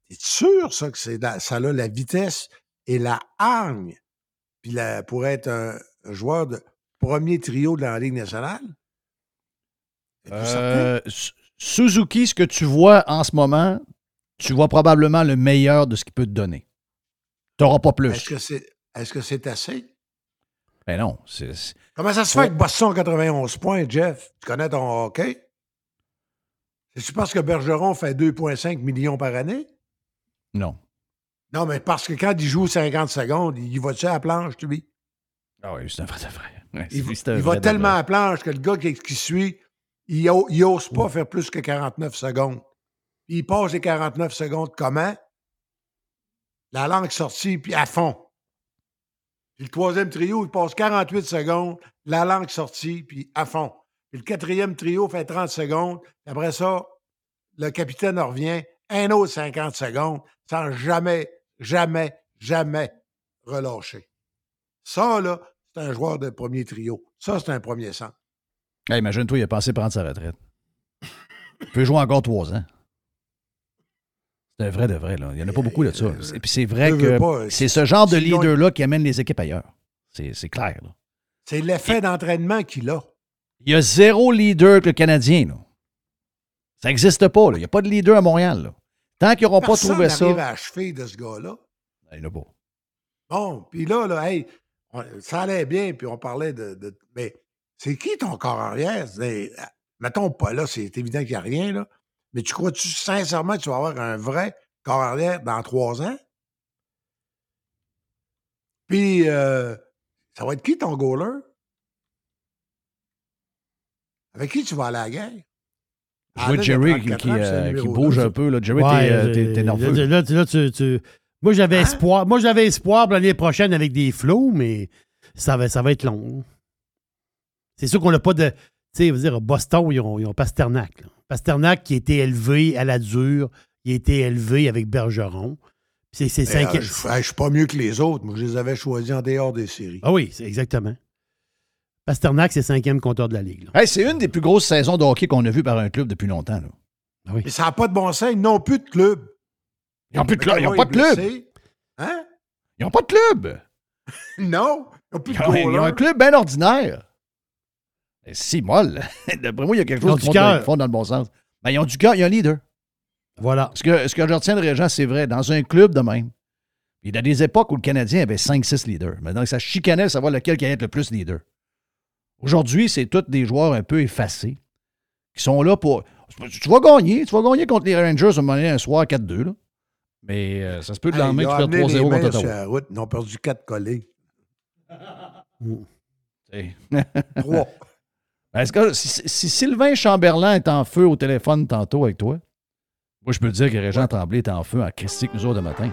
T'es sûr, ça, que c'est ça a la vitesse et la hargne, puis la- pour être un, un joueur de premier trio de la Ligue nationale? Euh, Su- Suzuki, ce que tu vois en ce moment, tu vois probablement le meilleur de ce qu'il peut te donner. Tu n'auras pas Est-ce plus. que c'est est-ce que c'est assez? Ben non. c'est- c'est- Comment ça se fait que Boston a 91 points, Jeff? Tu connais ton hockey? C'est-tu parce que Bergeron fait 2,5 millions par année? Non. Non, mais parce que quand il joue 50 secondes, il va-tu à la planche, lui? Ah oui, c'est un vrai vrai. Ouais, Il, il vrai va tellement à la planche que le gars qui, qui suit, il n'ose pas faire plus que 49 secondes. Il passe les 49 secondes comment? La langue sortie, puis à fond. Puis le troisième trio, il passe 48 secondes, la langue sortie, puis à fond. Puis le quatrième trio fait 30 secondes. Après ça, le capitaine revient, un autre 50 secondes, sans jamais, jamais, jamais relâcher. Ça, là, c'est un joueur de premier trio. Ça, c'est un premier centre. Imagine-toi, il a pensé prendre sa retraite. Il peut jouer encore trois ans. C'est un vrai de vrai. Là. Il n'y en a pas beaucoup de ça. Et puis c'est vrai que c'est ce genre de leader-là qui amène les équipes ailleurs. C'est clair. là. C'est l'effet d'entraînement qu'il a. Il y a zéro leader que le Canadien. Là. Ça n'existe pas. là. Il n'y a pas de leader à Montréal. là. Tant qu'ils n'auront pas Personne trouvé ça. n'arrive à achever de ce gars-là. Il n'y en a pas. Bon, puis là, là, hey, on- ça allait bien, puis on parlait de. de- mais c'est qui ton corps arrière? Mettons pas là, c'est évident qu'il n'y a rien, là. Mais tu crois-tu sincèrement que tu vas avoir un vrai corps arrière dans trois ans? Puis, euh, ça va être qui ton goaler? Avec qui tu vas aller à la guerre? Je vois Jerry qui, 34 qui, ans, puis c'est le euh, qui bouge un peu. Là. Jerry, Ouais, t'es, euh, euh, nerveux. Là, là, là, tu- tu- Moi, j'avais Hein? espoir. Moi, j'avais espoir pour l'année prochaine avec des flots, mais ça va, ça va être long. C'est sûr qu'on n'a pas de. Tu sais, je veux dire, à Boston, ils ont, ils ont Pasternak. là. Pasternak qui a été élevé à la dure, il a été élevé avec Bergeron. C'est cinq- euh, Je je suis pas mieux que les autres. Moi, je les avais choisis en dehors des séries. Ah oui, c'est exactement. Pasternak, c'est cinquième compteur de la Ligue. Hey, c'est une des plus grosses saisons de hockey qu'on a vues par un club depuis longtemps. Là. Ah oui. Mais ça n'a pas de bon sens. Ils n'ont plus de club. Ils n'ont plus de club. Ils n'ont pas de club. Hein? Ils n'ont pas de club. Non. Ils n'ont plus de Ils ont, ils ont un club bien ordinaire. C'est molle. D'après moi, il y a quelque chose qui font dans le bon sens. Ben, ils ont du cœur, il y a un leader. Voilà. Ce que, ce je retiens de Régent, c'est vrai, dans un club de même, il y a des époques où le Canadien avait 5-6 leaders. Maintenant, ça chicanait à savoir lequel qui allait être le plus leader. Aujourd'hui, c'est tous des joueurs un peu effacés qui sont là pour. Tu vas gagner, tu vas gagner contre les Rangers un moment donné, un soir 4-2. Mais euh, ça se peut que le lendemain, tu perds 3-0 contre Ottawa. Ils ont perdu 4 collés. 3. Est-ce que si, si Sylvain Chamberlain est en feu au téléphone tantôt avec toi, moi je peux te dire que Régent Tremblay est en feu à Christique nous autres de matin.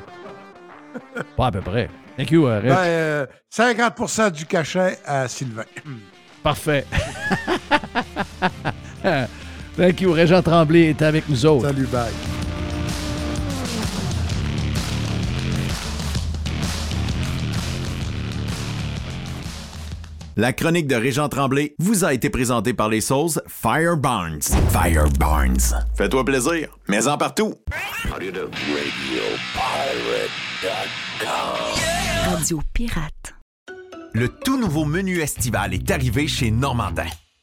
Pas à peu près. Thank you, euh, Reg. Ben, euh, 50% du cachet à Sylvain. Parfait. Thank you, Régent Tremblay est avec nous autres. Salut, bye. La chronique de Régent Tremblay vous a été présentée par les sauces Fire Barnes. Fire Barnes. Fais-toi plaisir, mais en partout. Radio Pirate. Le tout nouveau menu estival est arrivé chez Normandin.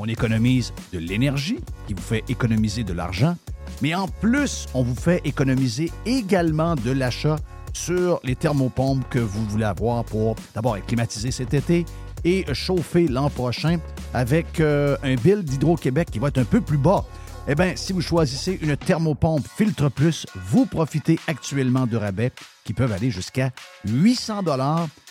On économise de l'énergie, qui vous fait économiser de l'argent, mais en plus, on vous fait économiser également de l'achat sur les thermopompes que vous voulez avoir pour d'abord être cet été et chauffer l'an prochain avec euh, un bill d'Hydro-Québec qui va être un peu plus bas. Eh bien, si vous choisissez une thermopompe Filtre Plus, vous profitez actuellement de rabais qui peuvent aller jusqu'à 800 dollars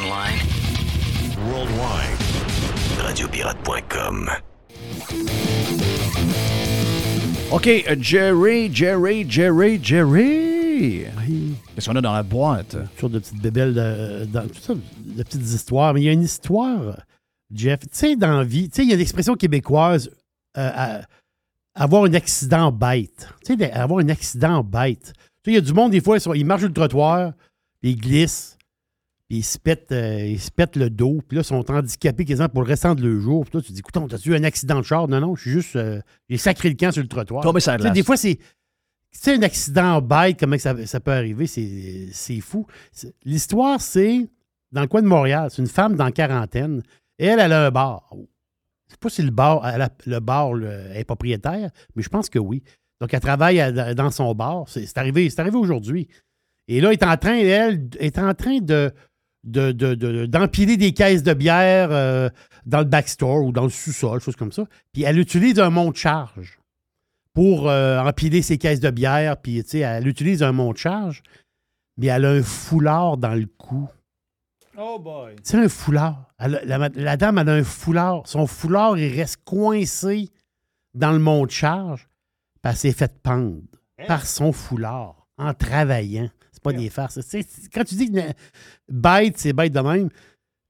Online. Worldwide. Radiopirate.com. OK, euh, Jerry, Jerry, Jerry, Jerry. Qu'est-ce qu'on a dans la boîte? Toujours de petites bébelles, de, ça, de petites histoires. Mais il y a une histoire, Jeff. Tu sais, dans la vie, tu sais, il y a l'expression québécoise euh, à- avoir un accident bête. Tu sais, avoir un accident bête. Tu sais, il y a du monde, des fois, ils, marchent sur le trottoir, ils glissent, puis ils se pètent, euh, ils se pètent le dos, puis là, ils sont handicapés quasiment pour le restant de leur jour. Puis toi, tu te dis, écoute, t'as-tu eu un accident de char? Non, non, je suis juste. euh, j'ai sacré le camp sur le trottoir. Tombé sur la glace. Des fois, c'est. Tu sais, un accident bête, comment que ça, ça peut arriver, c'est c'est fou. L'histoire, c'est dans le coin de Montréal. C'est une femme dans la quarantaine. Et elle, elle a un bar. Je sais pas si le bar, elle a- le bar le- est propriétaire, mais je pense que oui. Donc, elle travaille à- dans son bar. C'est arrivé, c'est arrivé aujourd'hui. Et là, elle est en train, elle, est en train de de- de- de- d'empiler des caisses de bière euh, dans le backstore ou dans le sous-sol, choses comme ça. Puis elle utilise un monte-charge pour euh, empiler ses caisses de bière. Puis, tu sais, elle utilise un monte-charge, mais elle a un foulard dans le cou. Oh boy. C'est un foulard. Elle la, la dame, elle a un foulard. Son foulard, il reste coincé dans le mont de charge. Puis elle s'est fait pendre par son foulard en travaillant. C'est pas des farces. Quand tu dis que bête, c'est bête de même,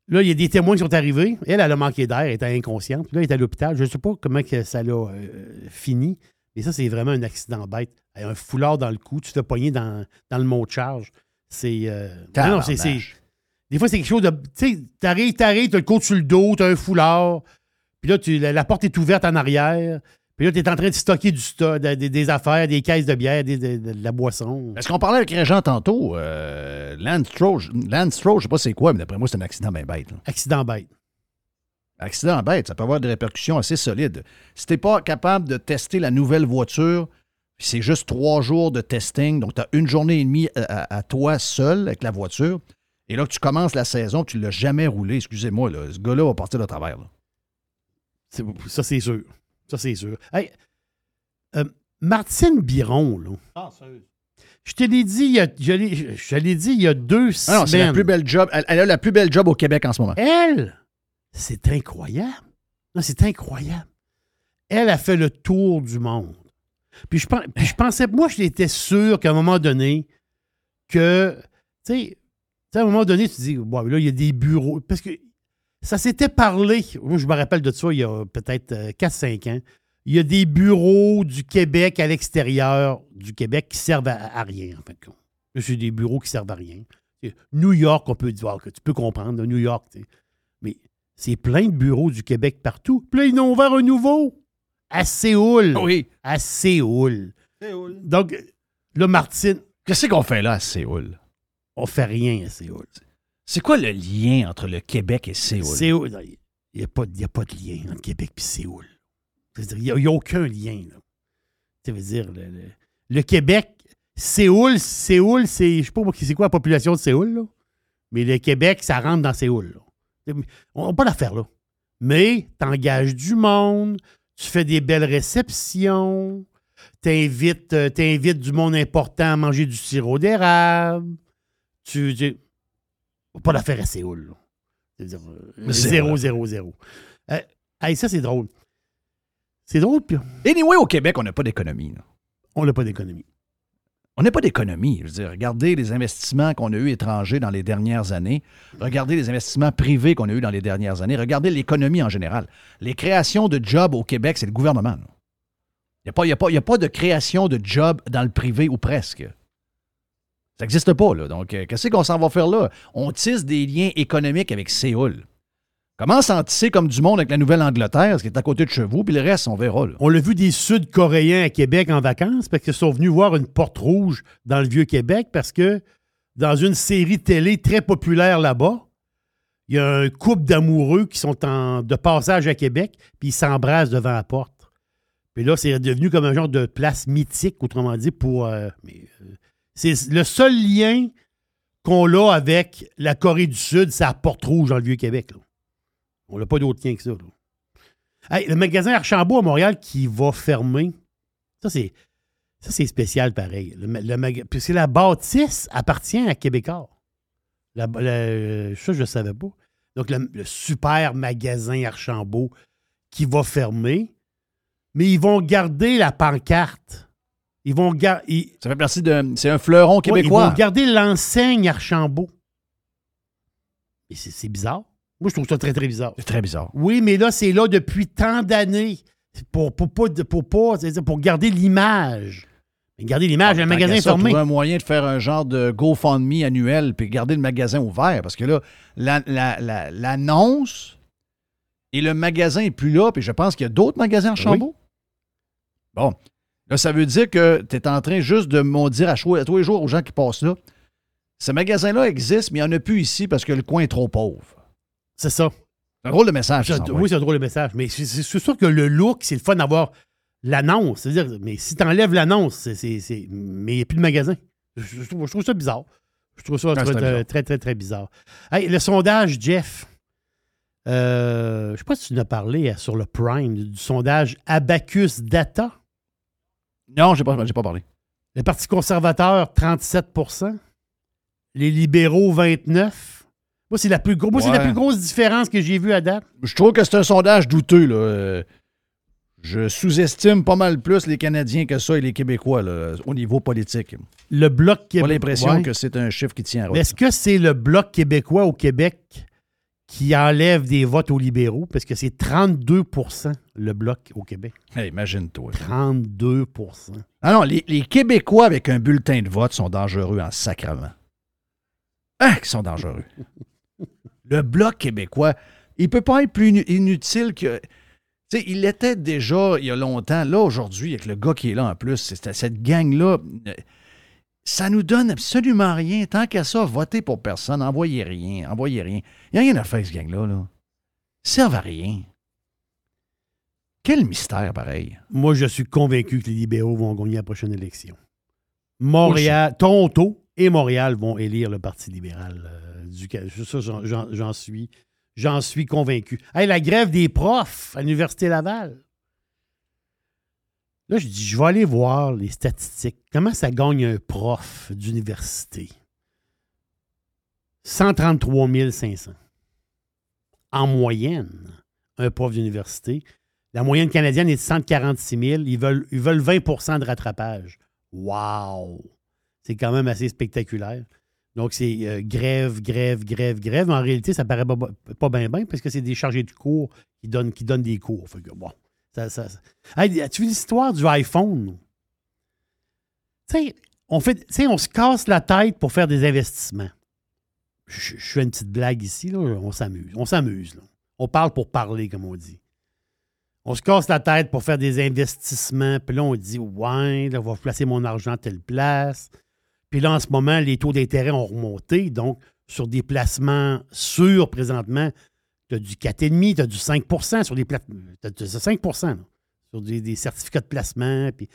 là, il y a des témoins qui sont arrivés. Elle, elle a manqué d'air, elle était inconsciente. Puis Là, elle est à l'hôpital. Je ne sais pas comment que ça l'a euh, fini. Mais ça, c'est vraiment un accident bête. Elle a un foulard dans le cou, tu te pogné dans, dans le mont de charge. C'est. euh, non, non, c'est-. Des fois, c'est quelque chose de. Tu sais, t'arrives, t'arrives, t'as le côte sur le dos, t'as un foulard. Puis là, tu, la, la porte est ouverte en arrière. Puis là, t'es en train de stocker du stock, de- de- des affaires, des caisses de bière, des- de, la boisson. Est-ce qu'on parlait avec Régent tantôt? Euh, Lance Stroll, je sais pas c'est quoi, mais d'après moi, c'est un accident bien bête. là. Accident bête. Accident bête, ça peut avoir des répercussions assez solides. Si t'es pas capable de tester la nouvelle voiture, c'est juste trois jours de testing, donc tu as une journée et demie à, à- à toi seul avec la voiture, et là que tu commences la saison, tu l'as jamais roulé, excusez-moi, là, ce gars-là va partir de travers. là. Ça, c'est sûr. Ça, c'est sûr. Hey, euh, Martine Biron, là. Je te l'ai dit, il y a, je l'ai- je- je l'ai dit il y a deux Ah non, c'est la semaines. plus belle job. Elle, elle a la plus belle job au Québec en ce moment. Elle, c'est incroyable. Non, c'est incroyable. Elle a fait le tour du monde. Puis je, puis je pensais, moi, j'étais sûr qu'à un moment donné, que, tu sais, tu sais, à un moment donné, tu te dis, bon, là, il y a des bureaux. Parce que ça s'était parlé, moi, je me rappelle de ça il y a peut-être euh, 4-5 ans. Il y a des bureaux du Québec à l'extérieur du Québec qui servent à, à rien, en fait. de compte. Là, C'est des bureaux qui servent à rien. New York, on peut dire que tu peux comprendre, New York, tu sais. mais c'est plein de bureaux du Québec partout. Puis là, ils en ont ouvert un nouveau à Séoul. Oui. À Séoul. Donc, là, Martine, Qu'est-ce qu'on fait là à Séoul? on fait rien à Séoul. C'est quoi le lien entre le Québec et Séoul? Séoul, il n'y a, pas a pas de lien entre Québec et Séoul. Il n'y a, aucun lien. là. Ça veut dire, le, le- le Québec, Séoul, Séoul, c'est, je sais pas c'est quoi la population de Séoul, là? mais le Québec, ça rentre dans Séoul. là. On n'a pas d'affaire là. Mais tu engages du monde, tu fais des belles réceptions, tu invites, du monde important à manger du sirop d'érable. Tu, tu- pas d'affaire à Séoul. C'est-à-dire, euh, Zéro. Zéro, zéro, zéro. Euh, hey, ça, c'est drôle. C'est drôle, puis Anyway, au Québec, on n'a pas d'économie. on n'a pas d'économie. On n'a pas d'économie. Je veux dire, regardez les investissements qu'on a eus étrangers dans les dernières années. Regardez les investissements privés qu'on a eus dans les dernières années. Regardez l'économie en général. Les créations de jobs au Québec, c'est le gouvernement. Il n'y a, a, a pas de création de jobs dans le privé ou presque. Ça n'existe pas, là. Donc, euh, qu'est-ce qu'on s'en va faire là? On tisse des liens économiques avec Séoul. Commence à en tisser comme du monde avec la Nouvelle-Angleterre, ce qui est à côté de chez vous, puis le reste, on verra. On l'a vu des Sud-Coréens à Québec en vacances parce qu'ils sont venus voir une porte rouge dans le Vieux-Québec parce que dans une série télé très populaire là-bas, il y a un couple d'amoureux qui sont en, de passage à Québec puis ils s'embrassent devant la porte. Puis là, c'est devenu comme un genre de place mythique, autrement dit, pour. euh, euh, c'est le seul lien qu'on a avec la Corée du Sud, c'est la porte rouge dans le Vieux-Québec. On n'a pas d'autre lien que ça. le magasin Archambault à Montréal qui va fermer, ça c'est ça c'est spécial pareil. Le, le Puisque la bâtisse appartient à Québécois. La- ça, je ne savais pas. Donc, le super magasin Archambault qui va fermer, mais ils vont garder la pancarte. Ils vont garder. Ça fait partie de. C'est un fleuron ils québécois. vont garder l'enseigne Archambault. Et c'est bizarre. Moi, je trouve ça très, très bizarre. C'est très bizarre. Oui, mais là, c'est là depuis tant d'années. Pour, pour, pas- pour, pas- c'est-à-dire pour garder l'image. Garder l'image, le Tant magasin est ça, fermé. un moyen de faire un genre de GoFundMe annuel puis garder le magasin ouvert. Parce que là, la- la- la- l'annonce et le magasin n'est plus là. Puis je pense qu'il y a d'autres magasins en Chambault. Bon. Là, ça veut dire que tu es en train juste de me dire à, tous les jours aux gens qui passent là, ce magasin-là existe, mais il n'y en a plus ici parce que le coin est trop pauvre. C'est ça. C'est un drôle de message. Oui, c'est un drôle de message. Mais c'est sûr que le look, c'est le fun d'avoir l'annonce. C'est-à-dire, mais si tu enlèves l'annonce, c'est- c'est- c'est- mais il n'y a plus de magasin. Je, je trouve, je trouve ça bizarre. Je trouve ça Ouais, très, très, bizarre. très, très, très bizarre. Hey, le sondage, Jeff. Euh, je ne sais pas si tu en as parlé euh, sur le Prime du sondage Abacus Data. Non, je n'ai pas, j'ai pas parlé. Le Parti conservateur, 37% Les libéraux, 29 Moi, c'est la plus, gros, moi, c'est la plus grosse différence que j'ai vue à date. Je trouve que c'est un sondage douteux. Là. Je sous-estime pas mal plus les Canadiens que ça et les Québécois là, au niveau politique. Le Bloc J'ai québécois. pas l'impression Ouais. que c'est un chiffre qui tient à Mais est-ce que c'est le Bloc québécois au Québec qui enlève des votes aux libéraux? Parce que c'est 32% le Bloc au Québec. Hey, Imagine-toi. 32 Ah non, les, les Québécois avec un bulletin de vote sont dangereux en sacrement. Ah, ils sont dangereux. Le Bloc québécois, il peut pas être plus inu- inutile que. Tu sais, il l'était déjà il y a longtemps. Là, aujourd'hui, avec le gars qui est là en plus, c'est- cette gang-là, euh, ça nous donne absolument rien. Tant qu'à ça, votez pour personne, envoyez rien, envoyez rien. Il n'y a rien à faire, ce gang-là. Là. Servent à rien. Quel mystère, pareil. Moi, je suis convaincu que les libéraux vont gagner la prochaine élection. Montréal, Toronto et Montréal vont élire le Parti libéral euh, du Canada. Ça, j'en suis, j'en suis convaincu. Hey, la grève des profs à l'Université Laval. Là, je dis, je vais aller voir les statistiques. Comment ça gagne un prof d'université? 133 500. En moyenne, un prof d'université. La moyenne canadienne est de 146 000. Ils veulent, ils veulent 20% de rattrapage. Wow! C'est quand même assez spectaculaire. Donc, c'est euh, grève, grève, grève, grève. En réalité, ça paraît pas, pas bien, bien parce que c'est des chargés de cours qui donnent, qui donnent des cours. Bon, as-tu vu l'histoire du iPhone? Tu on, fait, tu on se casse la tête pour faire des investissements. Je, fais une petite blague ici, on s'amuse. On s'amuse. là. On parle pour parler, comme on dit. On se casse la tête pour faire des investissements. Puis là, on dit, ouais, là, on va placer mon argent à telle place. Puis là, en ce moment, les taux d'intérêt ont remonté. Donc, sur des placements sûrs présentement, tu as du 4,5, tu as du 5 sur des placements. Tu as 5 là, sur des, des certificats de placement. Puis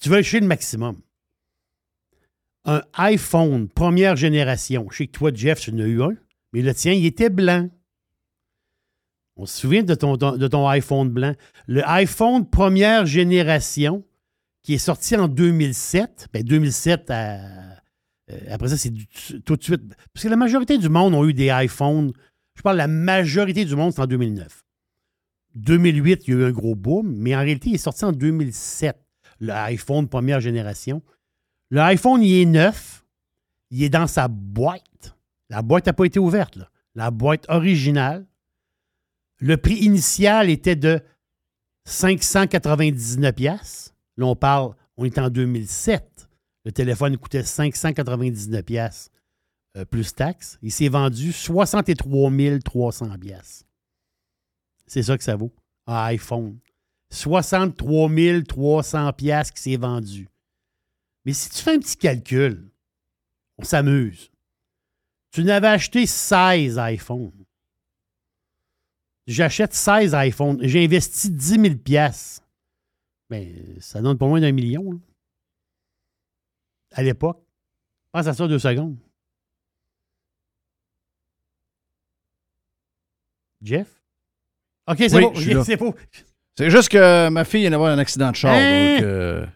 tu veux acheter le maximum. Un iPhone première génération. Je sais que toi, Jeff, tu en as eu un, mais le tien, il était blanc. On se souvient de ton, de ton iPhone blanc. Le iPhone première génération, qui est sorti en 2007, ben 2007, à- euh, après ça, c'est tout de suite. Parce que la majorité du monde ont eu des iPhones. Je parle de la majorité du monde, c'est en 2009. 2008, il y a eu un gros boom, mais en réalité, il est sorti en 2007, le iPhone première génération. Le iPhone, il est neuf. Il est dans sa boîte. La boîte n'a pas été ouverte. La boîte originale. Le prix initial était de 599 pièces. Là, on parle, on est en 2007. Le téléphone coûtait 599 pièces plus taxes. Il s'est vendu 63 300 pièces. C'est ça que ça vaut, un iPhone. 63 300 pièces qui s'est vendu. Mais si tu fais un petit calcul, on s'amuse. Tu n'avais acheté 16 iPhones. J'achète 16 iPhones. J'ai investi 10 000 pièces. Ben, ça donne pas moins d'un million. À l'époque. Pense à ça deux secondes. Jeff? OK, c'est Oui, là. c'est beau. C'est juste que ma fille vient d'avoir un accident de char. Hein? Donc, euh,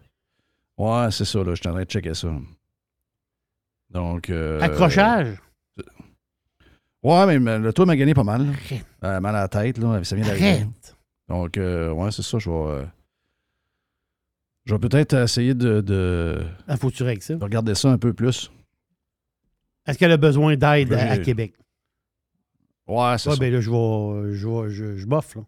ouais, c'est ça, là. Je suis en train de checker ça. Donc. euh, Accrochage? Ouais, mais le tour m'a gagné pas mal. Euh, mal à la tête, là. Ça vient d'arriver. Donc, euh, ouais, c'est ça. Je vais. euh, je vais peut-être essayer de, de, Ah, faut que tu règles ça. de regarder ça un peu plus. Est-ce qu'elle a besoin d'aide à, Québec? Ouais, c'est Ouais, ça. ben là, je vais. Je, vais- je, je m'offre, là.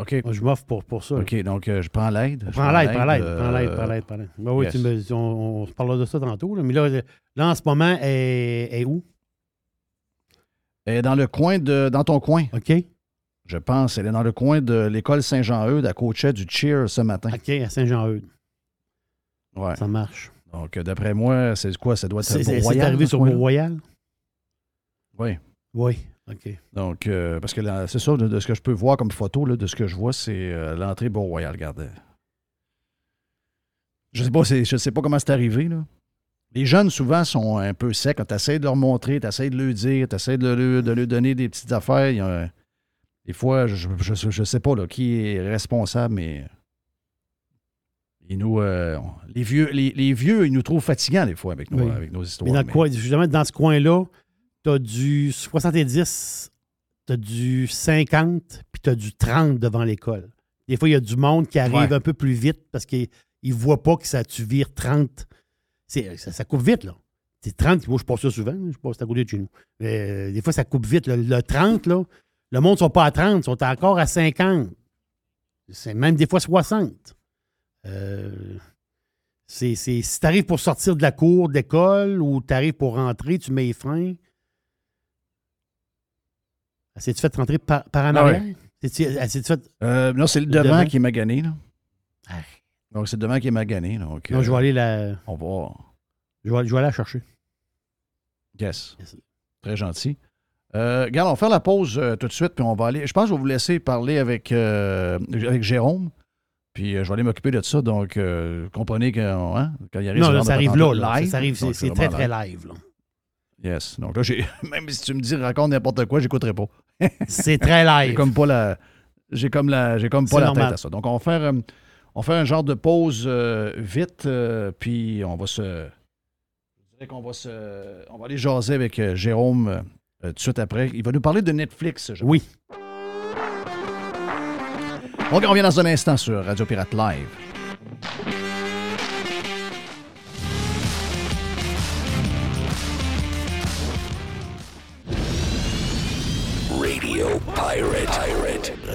OK. Moi, Je m'offre pour, pour ça. là. OK, donc euh, je prends l'aide. Je Prends l'aide, prends l'aide, euh, prends l'aide, prends l'aide, prends l'aide. Ben oui, yes. tu me- on, on se parlera de ça tantôt. là. Mais là, là, en ce moment, elle elle est où? Elle est dans le coin de. Dans ton coin, OK? je pense. Elle est dans le coin de l'école Saint-Jean-Eudes, à coachait du cheer ce matin. OK, à Saint-Jean-Eudes. Ouais. Ça marche. Donc, euh, d'après moi, c'est quoi? Ça doit être C'est c'est- c'est Beau-Royal, arrivé ce sur coin-là? Beau-Royal? Oui. Oui. OK. Donc, euh, parce que c'est ça, de, de ce que je peux voir comme photo, là, de ce que je vois, c'est euh, l'entrée Beau-Royal. Regardez. Je sais pas, je sais pas comment c'est arrivé, là. Les jeunes, souvent, sont un peu secs. Quand tu essaies de leur montrer, tu essaies de leur dire, tu essaies de leur, de leur donner des petites affaires. il y a- des fois, je, je, je sais pas là, qui est responsable, mais ils nous, euh, les, vieux, les, les vieux, ils nous trouvent fatigants des fois avec, nos- Oui. avec nos histoires. Mais dans, mais- coin- justement, dans ce coin-là, t'as du 70, t'as du 50, puis t'as du 30 devant l'école. Des fois, il y a du monde qui arrive Ouais. un peu plus vite parce qu'ils ne voient pas que ça, tu vires 30. C'est- Ça, ça coupe vite, là. C'est 30, moi, je passe ça souvent, je passe à côté de chez nous. Mais, euh, des fois, ça coupe vite. Le, le 30, là, le monde ne sont pas à 30, ils sont encore à 50. C'est même des fois 60. Euh, c'est, c'est- si tu arrives pour sortir de la cour d'école ou tu arrives pour rentrer, tu mets les freins. As-tu fait rentrer par, par en Ah ouais. arrière? Fait- Euh, non, c'est le Le devant, devant? qui est magané. Là. Donc, c'est le devant qui est magané. Donc, Non, euh, je vais aller la. On va. Je vais, je vais aller la chercher. Yes. Très gentil. Euh, regarde, on va faire la pause euh, tout de suite, puis on va aller. Je pense que je vais vous laisser parler avec, euh, avec Jérôme. Puis euh, je vais aller m'occuper de ça. Donc, euh, comprenez que, hein, quand il arrive Non, là, ça arrive là. là. live, Ça, arrive, c'est, très, très live. là. Yes. Donc là, même si tu me dis raconte n'importe quoi, j'écouterai pas. C'est très live. J'ai comme pas la. J'ai comme la. J'ai comme pas la normal. tête à ça. Donc on va faire. euh, on fait un genre de pause euh, vite, euh, puis on va se. Je dirais qu'on va se. On va aller jaser avec Jérôme euh, tout de suite après. Il va nous parler de Netflix. je Oui. OK, on revient dans un instant sur Radio Pirate Live.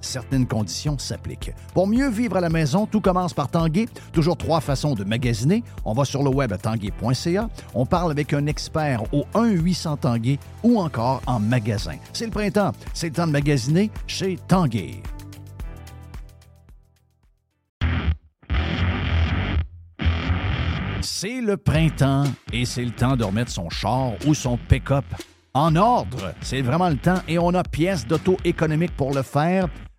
Certaines conditions s'appliquent. Pour mieux vivre à la maison, tout commence par Tanguay. Toujours trois façons de magasiner. On va sur le web à tanguay.ca. On parle avec un expert au 1-800 Tanguay ou encore en magasin. C'est le printemps. C'est le temps de magasiner chez Tanguay. C'est le printemps et c'est le temps de remettre son char ou son pick-up en ordre. C'est vraiment le temps et on a pièces d'auto économiques pour le faire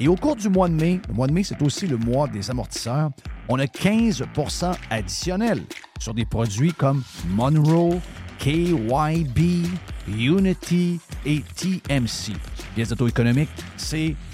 Et au cours du mois de mai, le mois de mai, c'est aussi le mois des amortisseurs, on a 15% additionnel sur des produits comme Monroe, KYB, Unity et TMC. Pièces d'auto-économique, c'est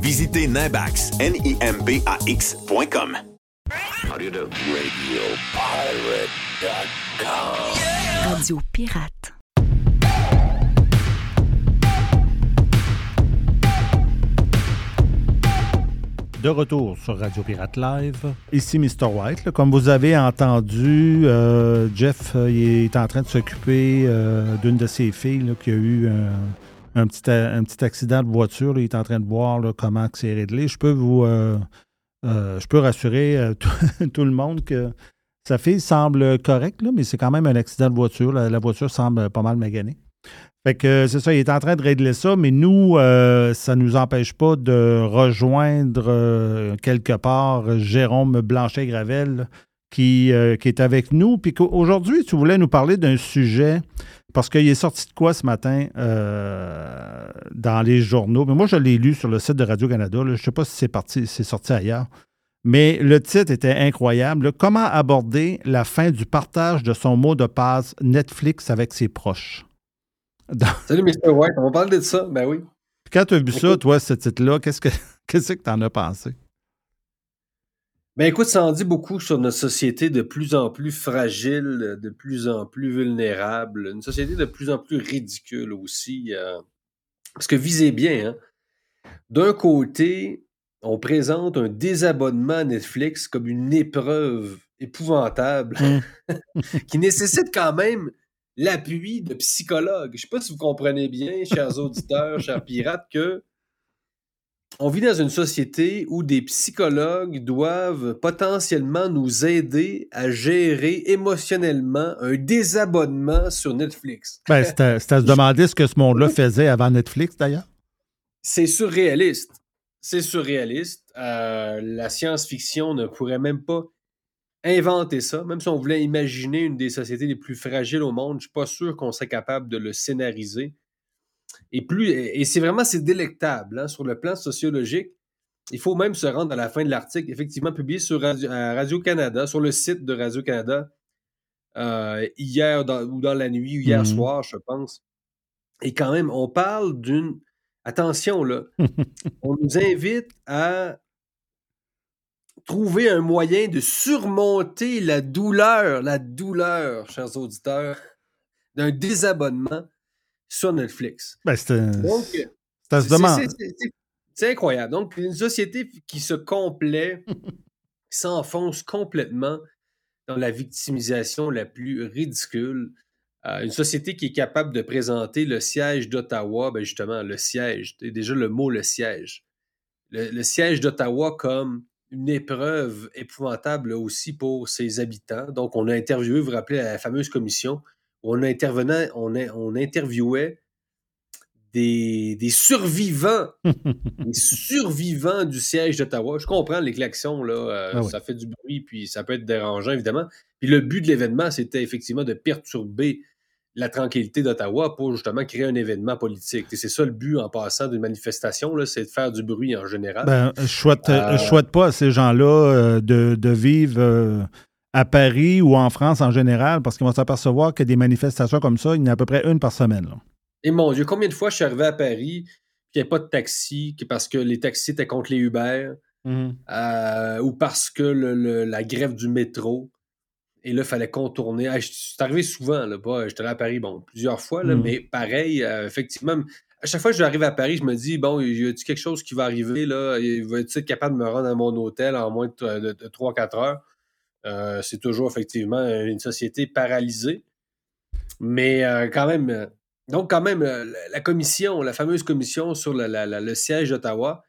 Visitez Nimbax, N-I-M-B-A-X.com. Radio Pirate. De retour sur Radio Pirate Live. Ici Mr. White. là. Comme vous avez entendu, euh, Jeff euh, il est en train de s'occuper euh, d'une de ses filles là, qui a eu un, un petit, a- un petit accident de voiture. Il est en train de voir comment c'est réglé. Je peux vous euh, euh, je peux rassurer euh, tout, le monde que sa fille semble correcte, mais c'est quand même un accident de voiture. La, la voiture semble pas mal maganée. Fait que euh, c'est ça, il est en train de régler ça, mais nous, euh, ça ne nous empêche pas de rejoindre euh, quelque part Jérôme Blanchet-Gravel qui, euh, qui est avec nous. Puis qu'aujourd'hui, tu voulais nous parler d'un sujet, parce qu'il est sorti de quoi ce matin euh, dans les journaux. Mais moi, je l'ai lu sur le site de Radio-Canada. Je ne sais pas si c'est parti, c'est sorti ailleurs. Mais le titre était incroyable. là. Comment aborder la fin du partage de son mot de passe Netflix avec ses proches? Salut, Mr. White. On va parler de ça. Ben oui. Puis Quand tu as vu ça, toi, ce titre-là, qu'est-ce que qu'est-ce que tu en as pensé? Ben écoute, ça en dit beaucoup sur notre société de plus en plus fragile, de plus en plus vulnérable, une société de plus en plus ridicule aussi. euh, parce que visez bien, hein, d'un côté, on présente un désabonnement à Netflix comme une épreuve épouvantable qui nécessite quand même l'appui de psychologues. Je ne sais pas si vous comprenez bien, chers auditeurs, chers pirates, que on vit dans une société où des psychologues doivent potentiellement nous aider à gérer émotionnellement un désabonnement sur Netflix. Ben, c'était c'était à se demander ce que ce monde-là faisait avant Netflix, d'ailleurs. C'est surréaliste. C'est surréaliste. Euh, la science-fiction ne pourrait même pas inventer ça. Même si on voulait imaginer une des sociétés les plus fragiles au monde, je suis pas sûr qu'on serait capable de le scénariser. Et, plus, et c'est vraiment c'est délectable hein, sur le plan sociologique. Il faut même se rendre à la fin de l'article, effectivement publié sur Radio- à Radio-Canada, sur le site de Radio-Canada, euh, hier dans- ou dans la nuit, ou hier Mhm. soir, je pense. Et quand même, on parle d'une. Attention, là. on nous invite à trouver un moyen de surmonter la douleur, la douleur, chers auditeurs, d'un désabonnement sur Netflix. Ben, Donc, se c'est- incroyable. Donc, une société qui se complaît, qui s'enfonce complètement dans la victimisation la plus ridicule. Euh, une société qui est capable de présenter le siège d'Ottawa, ben justement, le siège, déjà le mot le siège. Le, le siège d'Ottawa comme une épreuve épouvantable aussi pour ses habitants. Donc, on a interviewé, vous vous rappelez, la fameuse commission on, intervenait, on, a- on interviewait des, des survivants, des survivants du siège d'Ottawa. Je comprends les klaxons, là, euh, Ah oui. ça fait du bruit, puis ça peut être dérangeant, évidemment. Puis le but de l'événement, c'était effectivement de perturber la tranquillité d'Ottawa pour justement créer un événement politique. Et c'est ça le but en passant d'une manifestation, là, c'est de faire du bruit en général. Ben, je souhaite, Euh, souhaite pas à ces gens-là euh, de, de vivre à Paris ou en France en général, parce qu'ils vont s'apercevoir que des manifestations comme ça, il y en a à peu près une par semaine. là. Et mon Dieu, combien de fois je suis arrivé à Paris, puis il n'y avait pas de taxi, parce que les taxis étaient contre les Uber, euh, ou parce que le- le- la grève du métro, et là, il fallait contourner. Ah, C'est arrivé souvent, là, pas, j'étais allé à Paris, bon, plusieurs fois, là, Mhm. mais pareil, euh, effectivement, à chaque fois que j'arrive à Paris, je me dis, bon, y a-t-il quelque chose qui va arriver, là? Il va être capable de me rendre à mon hôtel en moins de, 3-4 heures? Euh, c'est toujours effectivement une société paralysée. Mais euh, quand même, euh, donc quand même, la- commission, la fameuse commission sur la- la- la- le siège d'Ottawa,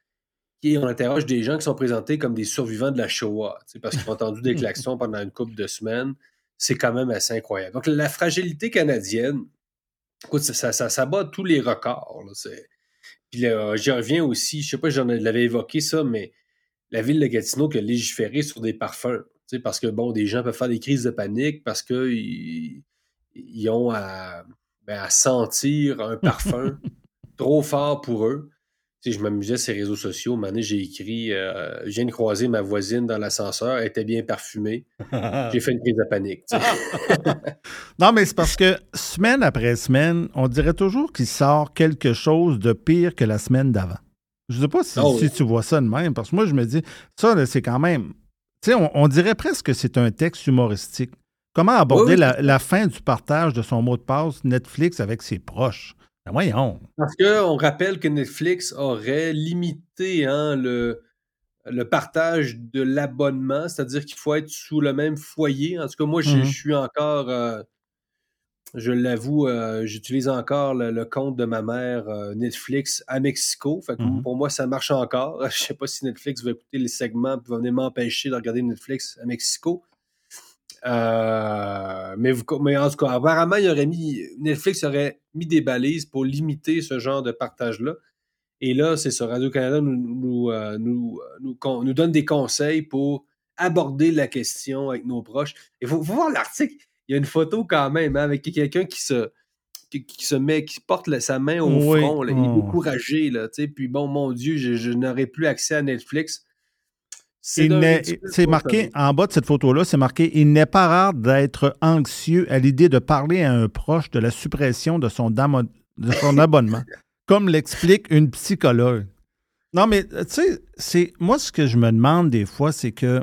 qui on interroge des gens qui sont présentés comme des survivants de la Shoah, parce qu'ils ont entendu des klaxons pendant une couple de semaines. C'est quand même assez incroyable. Donc la fragilité canadienne, écoute, ça, ça, ça, ça bat tous les records. là, Puis là, j'y reviens aussi, je sais pas si j'en avais évoqué ça, mais la ville de Gatineau qui a légiféré sur des parfums. Parce que, bon, des gens peuvent faire des crises de panique parce qu'ils ils ont à, ben, à sentir un parfum trop fort pour eux. Tu sais, je m'amusais sur les réseaux sociaux. Un j'ai écrit euh, Je viens de croiser ma voisine dans l'ascenseur, elle était bien parfumée. J'ai fait une crise de panique. Non, mais c'est parce que semaine après semaine, on dirait toujours qu'il sort quelque chose de pire que la semaine d'avant. Je ne sais pas si, Oh, si oui. tu vois ça de même, parce que moi, je me dis, ça, c'est quand même. Tu sais, on, on dirait presque que c'est un texte humoristique. Comment aborder Oui, oui. la, la fin du partage de son mot de passe Netflix avec ses proches? Ben voyons. Parce qu'on rappelle que Netflix aurait limité hein, le, le partage de l'abonnement, c'est-à-dire qu'il faut être sous le même foyer. En tout cas, moi, je, Mhm. je suis encore, euh, je l'avoue, euh, j'utilise encore le, le compte de ma mère euh, Netflix à Mexico. Fait que Mhm. Pour moi, ça marche encore. Je sais pas si Netflix va écouter les segments et va venir m'empêcher de regarder Netflix à Mexico. Euh, mais, vous- mais en tout cas, apparemment, il aurait mis, Netflix aurait mis des balises pour limiter ce genre de partage-là. Et là, c'est ça. Radio-Canada nous, nous, nous, nous, donne des conseils pour aborder la question avec nos proches. Il faut, faut voir l'article. Il y a une photo quand même hein, avec quelqu'un qui se, qui, qui se met, qui porte sa main au Oui. front. là. Il est Oh. découragé. Là, tu sais. Puis bon, mon Dieu, je, je n'aurai plus accès à Netflix. C'est marqué en bas de cette photo-là, c'est marqué Il n'est pas rare d'être anxieux à l'idée de parler à un proche de la suppression de son, damo- de son abonnement, comme l'explique une psychologue. Non, mais tu sais, c'est moi ce que je me demande des fois, c'est que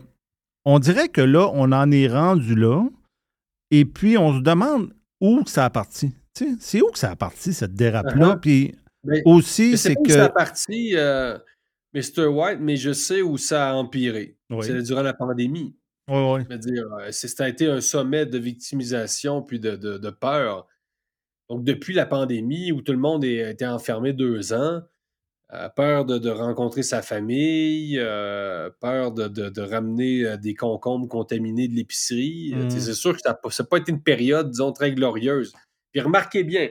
on dirait que là, on en est rendu là, et puis on se demande où que ça a parti. Tu sais, c'est où que ça a parti cette dérape-là? Uh-huh. Puis Mais aussi, c'est pas où ça a que parti, euh, Mr. White, mais je sais où ça a empiré. Oui. C'est durant la pandémie. Oui, oui. Je veux dire, euh, c'est- ça a été un sommet de victimisation puis de, de- de peur. Donc, depuis la pandémie où tout le monde était enfermé deux ans, euh, peur de, de rencontrer sa famille, euh, peur de, de- de ramener euh, des concombres contaminés de l'épicerie. Euh, Mm. sais, C'est sûr que ça n'a pas été une période, disons, très glorieuse. Puis remarquez bien,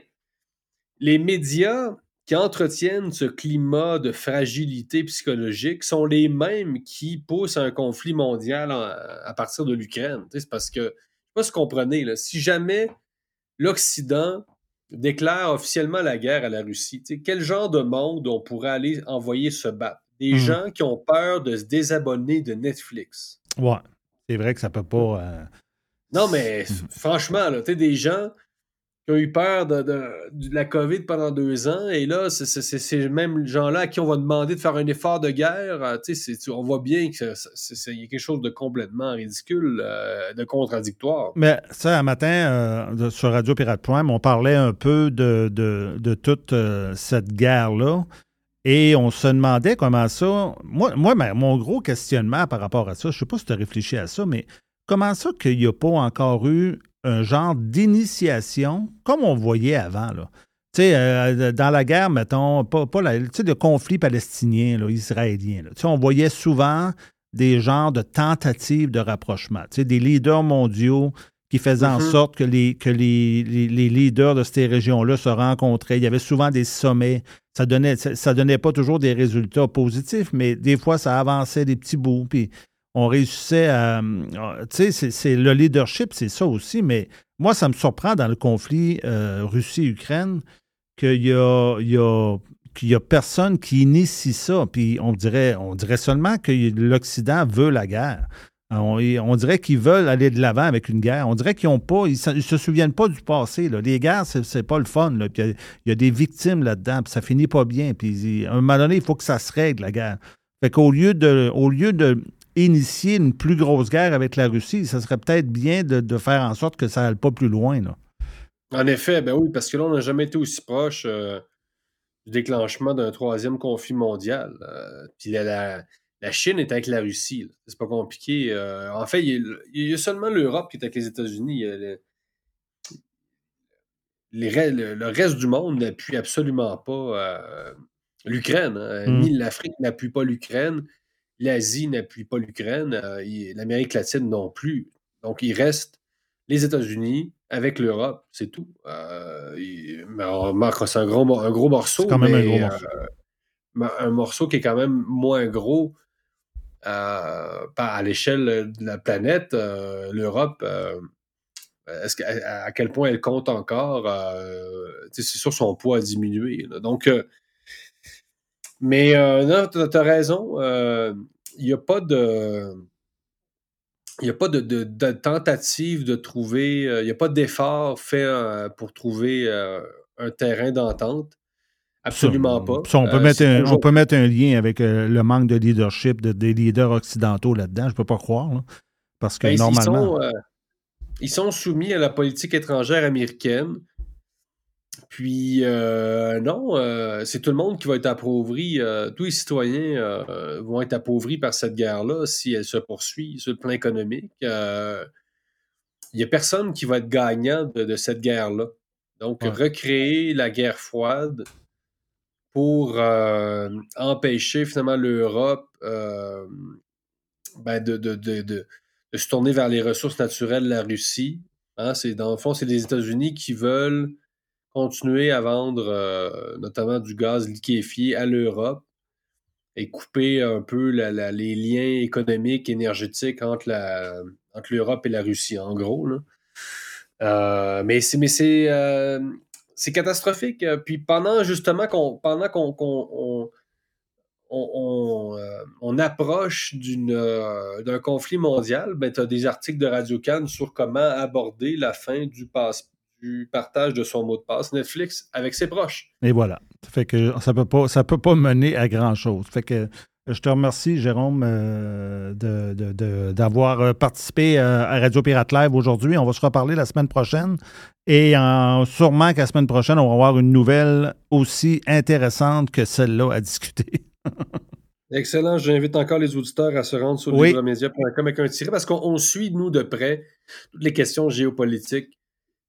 les médias qui entretiennent ce climat de fragilité psychologique sont les mêmes qui poussent à un conflit mondial en- à partir de l'Ukraine. C'est parce que, je ne sais pas si vous comprenez, là, si jamais l'Occident déclare officiellement la guerre à la Russie, quel genre de monde on pourrait aller envoyer se battre? Des Mhm. gens qui ont peur de se désabonner de Netflix. ouais, c'est vrai que ça peut pas. euh, Non, mais f- franchement, là, tu sais, des gens qui ont eu peur de, la COVID pendant deux ans, et là, c'est ces mêmes gens-là à qui on va demander de faire un effort de guerre. euh, tu sais, on voit bien qu'il y a quelque chose de complètement ridicule, euh, de contradictoire. Mais ça, un matin, euh, sur Radio Pirate Prime, on parlait un peu de, de- toute cette guerre-là. Et on se demandait comment ça. Moi, moi mon gros questionnement par rapport à ça, je ne sais pas si tu as réfléchi à ça, mais comment ça qu'il n'y a pas encore eu un genre d'initiation comme on voyait avant, là? Tu sais, euh, dans la guerre, mettons, pas, pas la- tu sais, le conflit palestinien, là, israélien, là. Tu sais, on voyait souvent des genres de tentatives de rapprochement. Tu sais, des leaders mondiaux qui faisaient en Mhm. sorte que, les, que les, les- les leaders de ces régions-là se rencontraient. Il y avait souvent des sommets. Ça donnait, ça, ça donnait pas toujours des résultats positifs, mais des fois, ça avançait des petits bouts. Puis on réussissait à. euh, Tu sais, c'est- le leadership, c'est ça aussi, mais moi, ça me surprend dans le conflit euh, Russie-Ukraine qu'il y a, il y a personne qui initie ça. Puis on dirait, on dirait seulement que l'Occident veut la guerre. On, on dirait qu'ils veulent aller de l'avant avec une guerre. On dirait qu'ils ont pas, ils se, ils se souviennent pas du passé. Les guerres, c'est, pas le fun. là. Puis Il y, a- il y a des victimes là-dedans, puis ça finit pas bien. Puis à un moment donné, il faut que ça se règle, la guerre. Fait qu'au lieu de, au lieu de initier une plus grosse guerre avec la Russie, ça serait peut-être bien de, de faire en sorte que ça n'aille pas plus loin. Là. En effet, ben oui, parce que là, on n'a jamais été aussi proche euh, du déclenchement d'un troisième conflit mondial. Euh, puis la, la- la Chine est avec la Russie. C'est pas compliqué. Euh, en fait, il y, a, il y a seulement l'Europe qui est avec les États-Unis. Le, reste du monde n'appuie absolument pas l'Ukraine. hein. Mm. Ni l'Afrique n'appuie pas l'Ukraine. L'Asie n'appuie pas l'Ukraine. euh, L'Amérique latine non plus. Donc, il reste les États-Unis avec l'Europe, c'est tout. Euh, il- mais on remarque, c'est un gros, mo- un gros morceau. C'est quand même un mais, gros morceau. euh, un morceau qui est quand même moins gros euh, à l'échelle de la planète, euh, l'Europe, euh, est-ce à, à quel point elle compte encore? euh, c'est sûr, son poids a diminué. là. Donc, euh, mais euh, non, tu as, raison. euh, Il n'y a pas de. Il n'y a pas de, de- de tentative de trouver, euh, il n'y a pas d'effort fait euh, pour trouver euh, un terrain d'entente. Absolument pas. Ça, on, peut Euh, mettre un, toujours- on peut mettre un lien avec euh, le manque de leadership de- des leaders occidentaux là-dedans. Je ne peux pas croire. là. parce que Ben, normalement. Ils sont, euh, ils sont soumis à la politique étrangère américaine. Puis, euh, non, euh, c'est tout le monde qui va être appauvri. euh, tous les citoyens vont être appauvris par cette guerre-là si elle se poursuit sur le plan économique. Il n'y a personne qui va être gagnant de, de cette guerre-là. Donc, recréer la guerre froide pour empêcher finalement l'Europe ben, de se tourner vers les ressources naturelles de la Russie. Hein, c'est, dans le fond, c'est les États-Unis qui veulent continuer à vendre euh, notamment du gaz liquéfié à l'Europe et couper un peu les liens économiques, énergétiques entre, l'Europe et la Russie, en gros. là. Euh, mais c'est, mais c'est, euh, c'est catastrophique. Puis pendant justement qu'on, pendant qu'on, on, on, on, approche d'une, d'un conflit mondial, ben, tu as des articles de Radio Cannes sur comment aborder la fin du, passe, du partage de son mot de passe Netflix avec ses proches. Et voilà. Ça fait que ça peut pas, ça peut pas mener à grand-chose. Fait que je te remercie, Jérôme, euh, de- de- de- d'avoir euh, participé euh, à Radio Pirate Live aujourd'hui. On va se reparler la semaine prochaine. Et en- sûrement qu'à la semaine prochaine, on va avoir une nouvelle aussi intéressante que celle-là à discuter. Excellent. J'invite encore les auditeurs à se rendre sur Oui. avec un tiret parce qu'on on suit, nous, de près, toutes les questions géopolitiques.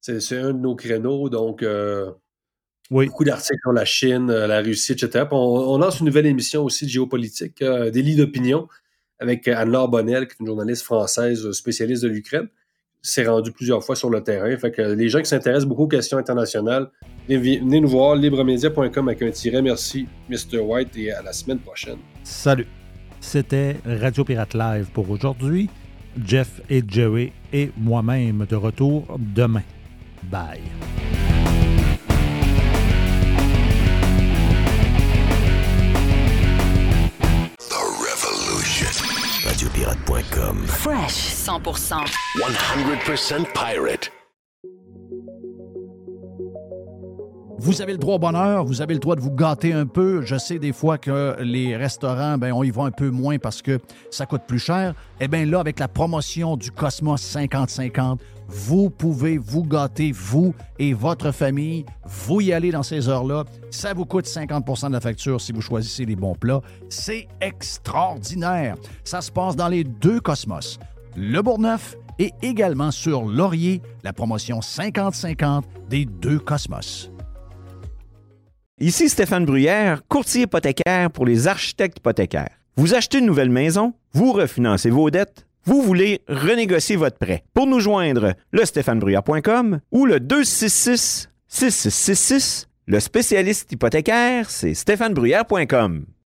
C'est, un de nos créneaux. Donc, euh, beaucoup d'articles sur la Chine, euh, la Russie, etc. On, on lance une nouvelle émission aussi de géopolitique, euh, des lits d'opinion, avec Anne-Laure Bonnel, qui est une journaliste française spécialiste de l'Ukraine. s'est rendu plusieurs fois sur le terrain. Fait que les gens qui s'intéressent beaucoup aux questions internationales, venez, venez nous voir, libremedia.com avec un tiret. Merci, Mr. White, et à la semaine prochaine. Salut. C'était Radio Pirate Live pour aujourd'hui. Jeff et Jerry et moi-même de retour demain. Bye. Radiopirate.com. Fresh 100%. 100% pirate. Vous avez le droit au bonheur, vous avez le droit de vous gâter un peu. Je sais des fois que les restaurants, ben, on y va un peu moins parce que ça coûte plus cher. Eh bien là, avec la promotion du Cosmos 50-50, vous pouvez vous gâter, vous et votre famille. Vous y allez dans ces heures-là. Ça vous coûte 50% de la facture si vous choisissez les bons plats. C'est extraordinaire. Ça se passe dans les deux Cosmos, le Bourgneuf et également sur Laurier, la promotion 50-50 des deux Cosmos. Ici Stéphane Bruyère, courtier hypothécaire pour les architectes hypothécaires. Vous achetez une nouvelle maison, vous refinancez vos dettes, vous voulez renégocier votre prêt. Pour nous joindre, le stéphanebruyère.com ou le 266 6666. Le spécialiste hypothécaire, c'est stéphanebruyère.com.